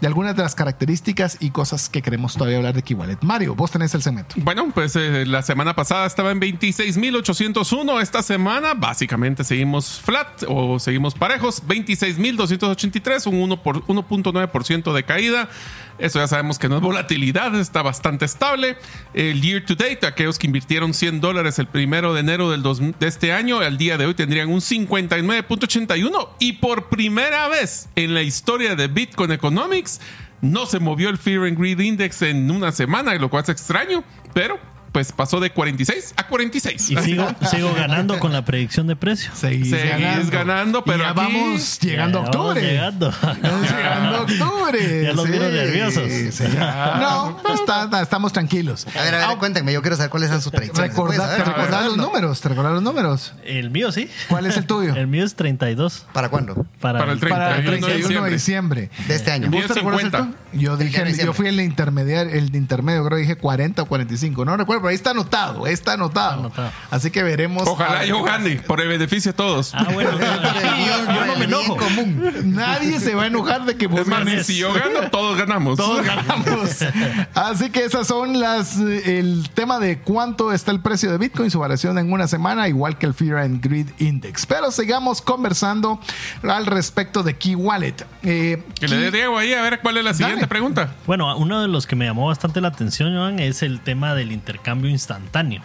de algunas de las características y cosas que queremos todavía hablar de Kiwalet. Mario, vos tenés el segmento. Bueno, pues eh, la semana pasada estaba en 26.801. Esta semana básicamente seguimos flat o seguimos parejos. 26.283, un 1 por- 1.9% de caída. Eso ya sabemos que no es volatilidad, está bastante estable. El year to date, aquellos que invirtieron 100 dólares el primero de enero del dos- de este año, al día de hoy tendrían un 59.81. Y por primera vez en la historia de Bitcoin Economics, no se movió el Fear and Greed Index en una semana, lo cual es extraño, pero pues pasó de 46 a 46. Y sigo, sigo ganando con la predicción de precio. Seguís, Seguís ganando, pero Y ya aquí- vamos llegando a octubre. llegando. Estamos llegando a octubre. Ya los miro nerviosos. sí. No, no, está- está- estamos tranquilos. A ver, a ver, Ah, cuéntenme, yo quiero saber cuáles son sus predicciones. ¿Se puede Recordá- saber? te recordás los números, te recordás los números. El mío sí. ¿Cuál es el tuyo? El mío es 32. ¿Para cuándo? Para, Para el 30. Para el 31 de 31 de diciembre. De este año. ¿Vos te recuerdas el 50. tuyo? Yo dije, yo diciembre. fui el intermediario, el de intermedio, creo que dije 40 o 45. No recuerdo, pero ahí está anotado, está anotado. Anotado. Así que veremos. Ojalá a- yo gane por el beneficio de todos. Ah, bueno. yo, yo no me enojo. Nadie se va a enojar de que vos es más, si yo gano, todos ganamos. Todos ganamos. Así que esas son las el tema de cuánto está el precio de Bitcoin, su variación en una semana, igual que el Fear and Greed Index. Pero sigamos conversando al respecto de Key Wallet. Eh, Que le dé Diego ahí a ver cuál es la siguiente Dale. pregunta. Bueno, uno de los que me llamó bastante la atención, Joan, es el tema del intercambio instantáneo.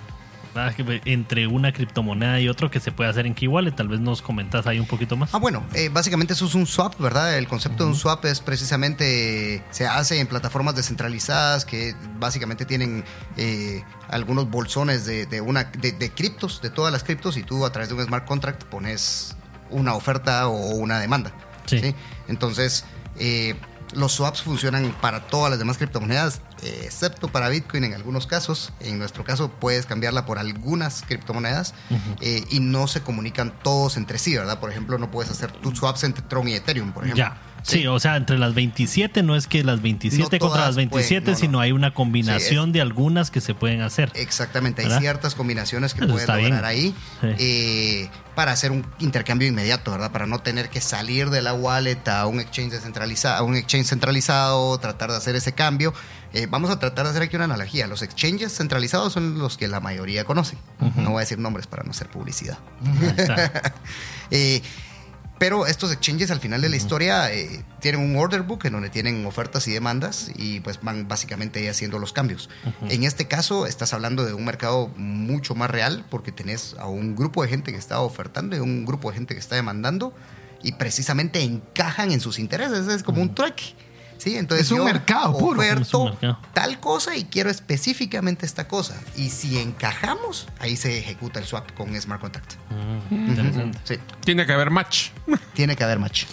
¿verdad? Que Entre una criptomoneda y otro que se puede hacer en Key Wallet. Tal vez nos comentas ahí un poquito más. Ah, bueno, eh, básicamente eso es un swap, ¿verdad? El concepto de un swap es precisamente, se hace en plataformas descentralizadas que básicamente tienen eh, algunos bolsones de, de una, de, de criptos, de todas las criptos, y tú a través de un smart contract pones una oferta o una demanda. Sí. Entonces, eh, los swaps funcionan para todas las demás criptomonedas, eh, excepto para Bitcoin en algunos casos. En nuestro caso, puedes cambiarla por algunas criptomonedas eh, y no se comunican todos entre sí, ¿verdad? Por ejemplo, no puedes hacer tus swaps entre Tron y Ethereum, por ejemplo. Ya. Sí, o sea, entre las 27 no es que las 27 No contra las todas pueden, 27, no, no. sino hay una combinación Sí, es- de algunas que se pueden hacer. Exactamente, hay ciertas combinaciones que Eso está lograr bien. ahí Sí. eh, para hacer un intercambio inmediato, ¿verdad? Para no tener que salir de la wallet a un exchange descentralizado, a un exchange centralizado, tratar de hacer ese cambio. Eh, vamos a tratar de hacer aquí una analogía. Los exchanges centralizados son los que la mayoría conocen. No voy a decir nombres para no hacer publicidad. Eh, pero estos exchanges al final de la historia eh, tienen un order book en donde tienen ofertas y demandas y pues van básicamente haciendo los cambios. En este caso estás hablando de un mercado mucho más real porque tenés a un grupo de gente que está ofertando y un grupo de gente que está demandando y precisamente encajan en sus intereses. Es como un trueque. Sí, entonces Es un yo mercado puro. Oferto un mercado. tal cosa y quiero específicamente esta cosa. Y si encajamos, ahí se ejecuta el swap con Smart Contract. Mm, interesante. Sí, Tiene que haber match. tiene que haber match.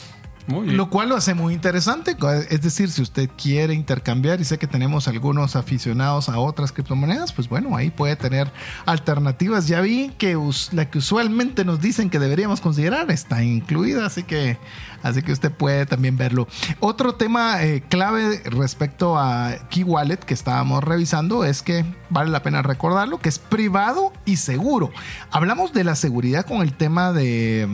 Lo cual lo hace muy interesante. Es decir, si usted quiere intercambiar y sé que tenemos algunos aficionados a otras criptomonedas, pues bueno, ahí puede tener alternativas. Ya vi que la que usualmente nos dicen que deberíamos considerar está incluida, así que, así que usted puede también verlo. Otro tema eh, clave respecto a Key Wallet que estábamos revisando es que vale la pena recordarlo, que es privado y seguro. Hablamos de la seguridad con el tema de...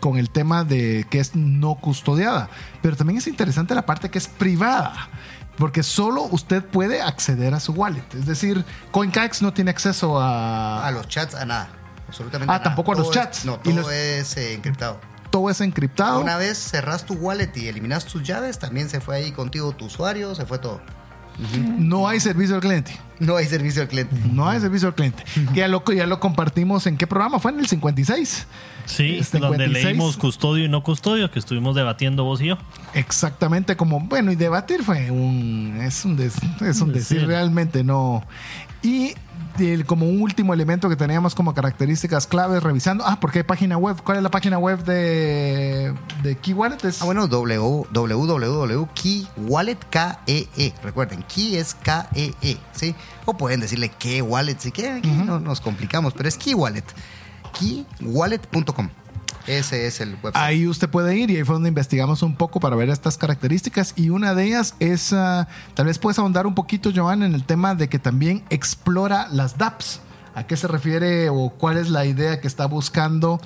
con el tema de que es no custodiada. Pero también es interesante la parte que es privada. Porque solo usted puede acceder a su wallet. Es decir, CoinKax no tiene acceso a... A los chats, a nada. Absolutamente Ah, nada. tampoco a los chats. no, todo los- es eh, encriptado. Todo es encriptado. Una vez cerras tu wallet y eliminas tus llaves, también se fue ahí contigo tu usuario, se fue todo. No hay servicio al cliente. No hay servicio al cliente. No hay servicio al cliente. Que ya lo, ya lo compartimos en qué programa? Fue en el 56. Sí, Este donde 56. leímos custodio y no custodio, que estuvimos debatiendo vos y yo. Exactamente como, bueno, y debatir fue un, es un, des- es un decir, Decir. realmente no. Y el- como un último elemento que teníamos como características claves revisando, ah, porque hay página web, ¿cuál es la página web de, de Key Wallet? Es Ah, bueno, www.keywallet, K-E-E. Recuerden, key es K-E-E, ¿sí? O pueden decirle qué wallet, si quieren, aquí no nos complicamos, pero es key wallet. keywallet.com. Ese es el website. Ahí usted puede ir y ahí fue donde investigamos un poco para ver estas características y una de ellas es, ah, tal vez puedes ahondar un poquito, Joan, en el tema de que también explora las dApps. ¿A qué se refiere o cuál es la idea que está buscando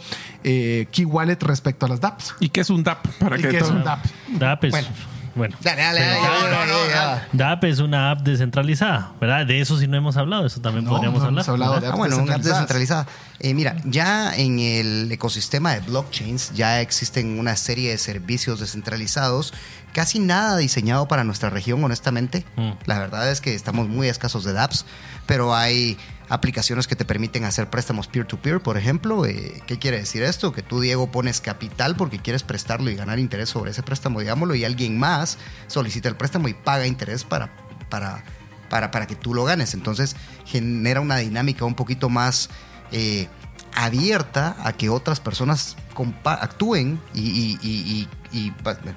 eh, Key Wallet respecto a las dApps? ¿Y qué es un DAP? Para ¿Y que qué es un dApp? DAP es, Bueno. Bueno. Dale, dale, dale, no, no, dale. DAP es una app descentralizada, ¿verdad? De eso sí no hemos hablado, eso también No, podríamos no hablar. hemos hablado de Ah, bueno, una app descentralizada. Eh, mira, ya en el ecosistema de blockchains ya existen una serie de servicios descentralizados, casi nada diseñado para nuestra región, honestamente. Mm. La verdad es que estamos muy escasos de dApps, pero hay aplicaciones que te permiten hacer préstamos peer-to-peer, por ejemplo. Eh, ¿Qué quiere decir esto? Que tú, Diego, pones capital porque quieres prestarlo y ganar interés sobre ese préstamo, digámoslo, y alguien más solicita el préstamo y paga interés para, para, para, para que tú lo ganes. Entonces genera una dinámica un poquito más eh, abierta a que otras personas actúen y,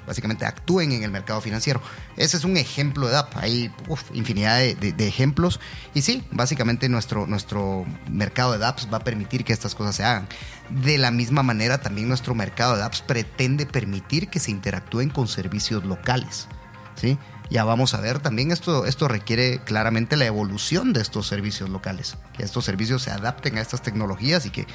básicamente actúen en el mercado financiero. Ese es un ejemplo de app. Hay uf, infinidad de, ejemplos. Y sí, básicamente nuestro, nuestro mercado de apps va a permitir que estas cosas se hagan. De la misma manera, también nuestro mercado de apps pretende permitir que se interactúen con servicios locales. ¿sí? Ya vamos a ver también esto, esto requiere claramente la evolución de estos servicios locales, que estos servicios se adapten a estas tecnologías y que,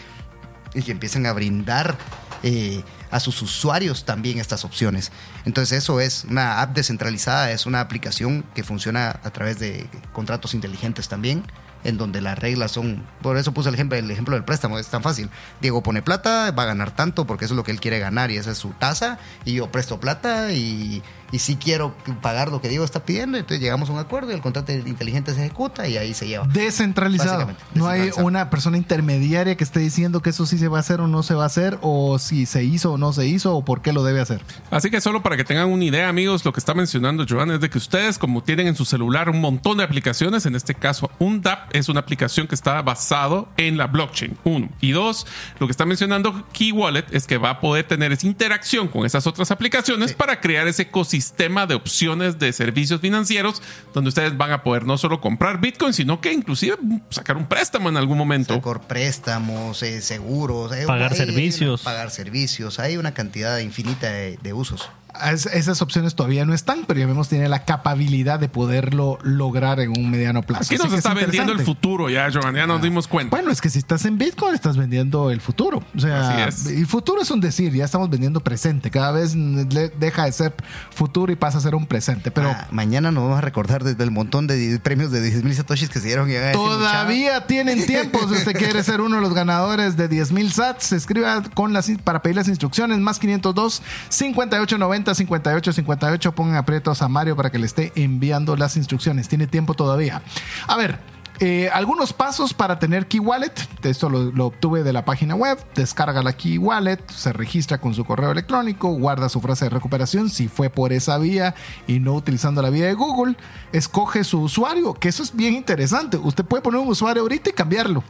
y que empiecen a brindar eh, a sus usuarios también estas opciones. Entonces eso es una app descentralizada, es una aplicación que funciona a través de contratos inteligentes también en donde las reglas son, por eso puse el ejemplo, el ejemplo del préstamo, es tan fácil. Diego pone plata, va a ganar tanto porque eso es lo que él quiere ganar y esa es su tasa, y yo presto plata y, y si quiero pagar lo que Diego está pidiendo, entonces llegamos a un acuerdo y el contrato inteligente se ejecuta y ahí se lleva. Descentralizado. No hay una persona intermediaria que esté diciendo que eso sí se va a hacer o no se va a hacer, o si se hizo o no se hizo, o por qué lo debe hacer. Así que solo para que tengan una idea, amigos, lo que está mencionando Joan es de que ustedes, como tienen en su celular un montón de aplicaciones, en este caso un DApp es una aplicación que está basado en la blockchain, uno. Y dos, lo que está mencionando Key Wallet es que va a poder tener esa interacción con esas otras aplicaciones para crear ese ecosistema de opciones de servicios financieros donde ustedes van a poder no solo comprar Bitcoin, sino que inclusive sacar un préstamo en algún momento. Sacar préstamos, eh, seguros, eh, Pagar hay servicios. pagar servicios, hay una cantidad infinita de, de usos. Es- esas opciones todavía no están, pero ya vemos tiene la capacidad de poderlo lograr en un mediano plazo. Aquí Así nos que es está vendiendo el futuro ya, Joan, ya nos dimos cuenta. Bueno, es que si estás en Bitcoin estás vendiendo el futuro. O sea, Así es. y futuro es un decir, ya estamos vendiendo presente. Cada vez deja de ser futuro y pasa a ser un presente. Pero Ah, mañana nos vamos a recordar desde el montón de premios de 10 mil satoshis que se dieron. y todavía tienen tiempo. Si usted quiere ser uno de los ganadores de 10 mil sats, escriba con las, para pedir las instrucciones más 502 5890 5858. Pongan aprietos a Mario para que le esté enviando las instrucciones. Tiene tiempo todavía. A ver. Eh, algunos pasos para tener Key Wallet. Esto lo, lo obtuve de la página web. Descarga la Key Wallet, se registra con su correo electrónico, guarda su frase de recuperación si fue por esa vía y no utilizando la vía de Google. Escoge su usuario, que eso es bien interesante. Usted puede poner un usuario ahorita y cambiarlo.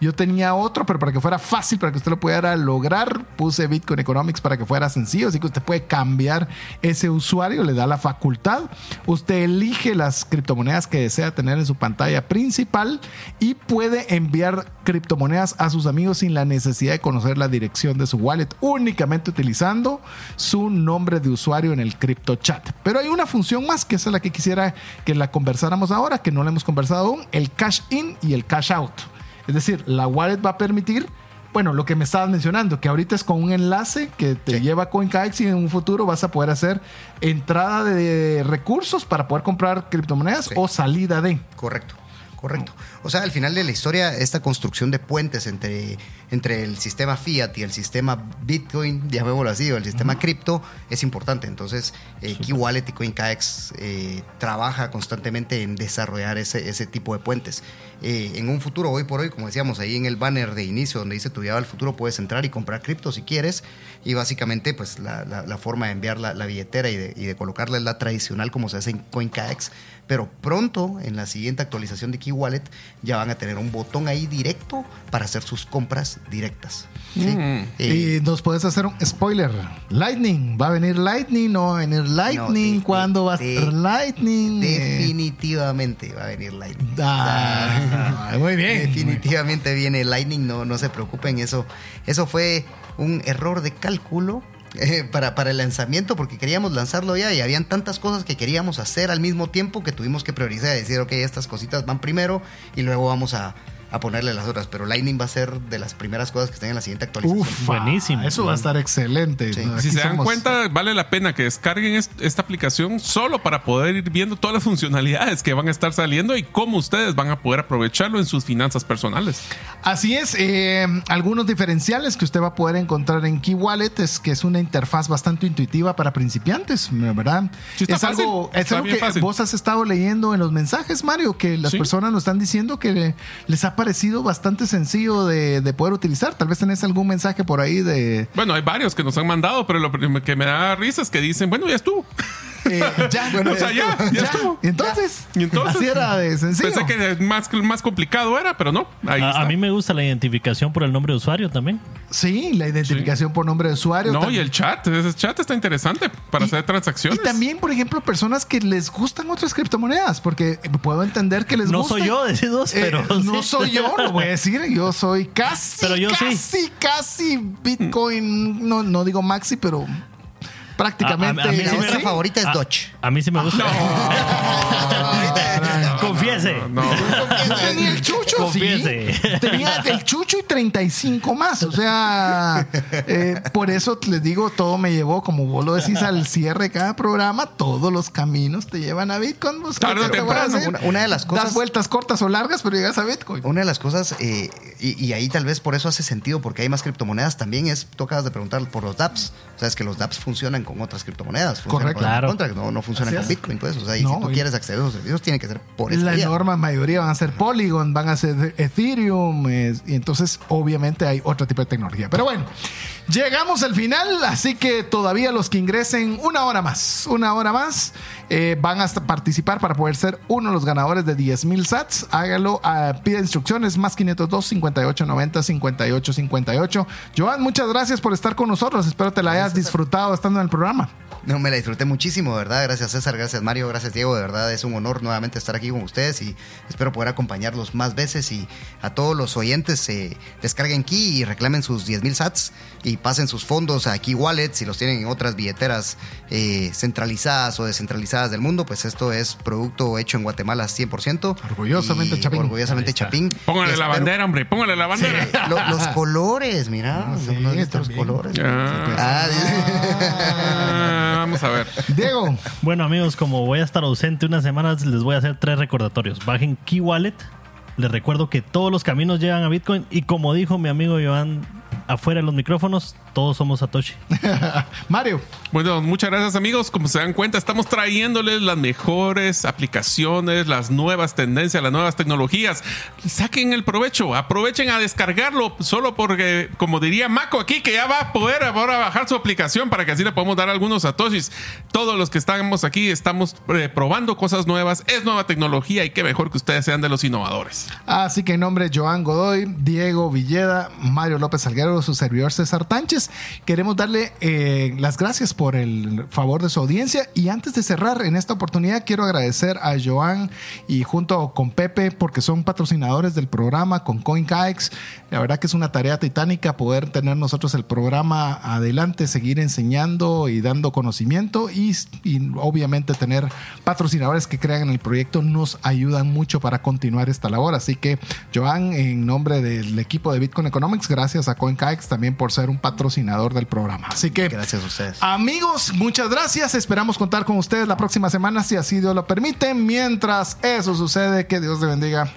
Yo tenía otro, pero para que fuera fácil, para que usted lo pudiera lograr, puse Bitcoin Economics para que fuera sencillo. Así que usted puede cambiar ese usuario, le da la facultad. Usted elige las criptomonedas que desea tener en su pantalla principal y puede enviar criptomonedas a sus amigos sin la necesidad de conocer la dirección de su wallet, únicamente utilizando su nombre de usuario en el cripto chat. Pero hay una función más que es la que quisiera que la conversáramos ahora, que no la hemos conversado aún, el cash in y el cash out. Es decir, la wallet va a permitir, bueno, lo que me estabas mencionando, que ahorita es con un enlace que te lleva a y en un futuro vas a poder hacer entrada de recursos para poder comprar criptomonedas Sí. o salida de. Correcto, correcto. O sea, al final de la historia, esta construcción de puentes entre, entre el sistema fiat y el sistema Bitcoin, llamémoslo así, o el sistema cripto, es importante. Entonces, eh, Key Wallet y CoinKax eh, trabaja constantemente en desarrollar ese, ese tipo de puentes. Eh, en un futuro, hoy por hoy, como decíamos, ahí en el banner de inicio donde dice tu llave al futuro, puedes entrar y comprar cripto si quieres. Y básicamente, pues la, la- la forma de enviar la, la billetera y de, y de colocarla es la tradicional como se hace en CoinKax. Pero pronto, en la siguiente actualización de Key Wallet, ya van a tener un botón ahí directo para hacer sus compras directas. ¿sí? Mm. Eh, y nos puedes hacer un spoiler. Lightning, ¿va a venir Lightning? ¿No va a venir Lightning? de- ¿Cuándo va a estar Lightning? Definitivamente va a venir Lightning. ah, muy bien. Definitivamente viene Lightning, no, no se preocupen, eso, eso fue un error de cálculo eh, para, para el lanzamiento, porque queríamos lanzarlo ya y habían tantas cosas que queríamos hacer al mismo tiempo que tuvimos que priorizar y decir, ok, estas cositas van primero y luego vamos a, a ponerle las otras, pero Lightning va a ser de las primeras cosas que estén en la siguiente actualización. Uf, Buenísimo. Eso va a estar excelente. Sí. No, Si se dan cuenta, vale la pena que descarguen est- esta aplicación solo para poder ir viendo todas las funcionalidades que van a estar saliendo y cómo ustedes van a poder aprovecharlo en sus finanzas personales. Así es, eh, algunos diferenciales que usted va a poder encontrar en Key Wallet es que es una interfaz bastante intuitiva para principiantes, ¿verdad? Sí, está es algo, fácil, es está algo que fácil. vos has estado leyendo en los mensajes, Mario, que las Sí. personas nos están diciendo que les ha parecido bastante sencillo de, de poder utilizar. Tal vez tenés algún mensaje por ahí de... Bueno, hay varios que nos han mandado, pero lo que me da risa es que dicen, bueno, ya estuvo. eh, ya, O sea, ya, ya estuvo. Y entonces, Y entonces, así era de sencillo. Pensé que más, más complicado era, pero no. Ahí A, está. a mí me gusta la identificación por el nombre de usuario también. Sí, la identificación por nombre de usuario. No, y el chat, ese chat está interesante para Y- hacer transacciones. Y también, por ejemplo, personas que les gustan otras criptomonedas, porque puedo entender que les No gusta. soy yo, decís vos, Eh, pero. no sí. soy yo, lo voy a decir. Yo soy casi, Pero yo sí. casi, casi Bitcoin. No, no digo maxi, pero prácticamente. A- a- a mí Mi sí me- otra ¿sí? favorita es A- Dodge. A mí sí me gusta. Confiese. No. Yo tenía el chucho, sí. Confiese. Tenía el chucho y 35 más. O sea, eh, por eso les digo, todo me llevó, como vos lo decís al cierre de cada programa, todos los caminos te llevan a Bitcoin. pues, ¿qué Tarde o te voy a temprano, decir? una- una de las cosas- Das vueltas cortas o largas, pero llegas a Bitcoin. Una de las cosas, eh, y, y ahí tal vez por eso hace sentido, porque hay más criptomonedas, también es, tú acabas de preguntar por los DApps. O sea, es que los DApps funcionan con otras criptomonedas. Correcto. Claro. contract, no, no funcionan Así con es. Bitcoin, pues. O sea, y No, si tú y- quieres acceder a esos servicios, tiene que ser por esa La vía. enorme mayoría van a ser Polygon, van a Ethereum, y entonces obviamente hay otro tipo de tecnología. Pero bueno, llegamos al final, así que todavía los que ingresen una hora más, una hora más, eh, van a participar para poder ser uno de los ganadores de 10 mil sats. Hágalo, ah, pida instrucciones, más 502 58 90 58 58. Joan, muchas gracias por estar con nosotros. Espero te la hayas disfrutado estando en el programa. No, me la disfruté muchísimo, verdad. Gracias César, gracias Mario, gracias Diego. De verdad es un honor nuevamente estar aquí con ustedes y espero poder acompañarlos más veces. Y a todos los oyentes, eh, descarguen Key y reclamen sus 10 mil sats y pasen sus fondos a Key Wallet. Si los tienen en otras billeteras eh, centralizadas o descentralizadas del mundo, pues esto es producto hecho en Guatemala 100%. Orgullosamente Y Chapín. Orgullosamente. Chapín. Póngale la bandera, hombre. Póngale la bandera. Lo- los colores, mira. Ah, sí, ¿no has visto los también. colores. Ah. Ah, Ah, vamos a ver. Diego, Bueno, amigos, como voy a estar ausente unas semanas, les voy a hacer tres recordatorios. Bajen Key Wallet. Les recuerdo que todos los caminos llevan a Bitcoin. Y como dijo mi amigo Joan afuera de los micrófonos, todos somos Satoshi. Mario. Bueno, muchas gracias amigos. Como se dan cuenta, estamos trayéndoles las mejores aplicaciones, las nuevas tendencias, las nuevas tecnologías. Saquen el provecho, aprovechen a descargarlo solo porque, como diría Mako aquí, que ya va a poder ahora bajar su aplicación para que así le podamos dar algunos satoshis. Todos los que estamos aquí estamos eh, probando cosas nuevas, es nueva tecnología y qué mejor que ustedes sean de los innovadores. Así que en nombre de Joan Godoy, Diego Villeda, Mario López Salguero, su servidor César Tánchez, queremos darle eh, las gracias por el favor de su audiencia. Y antes de cerrar en esta oportunidad, quiero agradecer a Joan y junto con Pepe, porque son patrocinadores del programa con CoinKaex. La verdad que es una tarea titánica poder tener nosotros el programa adelante, seguir enseñando y dando conocimiento y, obviamente tener patrocinadores que crean en el proyecto nos ayudan mucho para continuar esta labor. Así que, Joan, en nombre del equipo de Bitcoin Economics, gracias a CoinKaex también por ser un patrocinador del programa. Así que, Gracias a ustedes. amigos, muchas gracias. Esperamos contar con ustedes la próxima semana, si así Dios lo permite. Mientras eso sucede, que Dios te bendiga.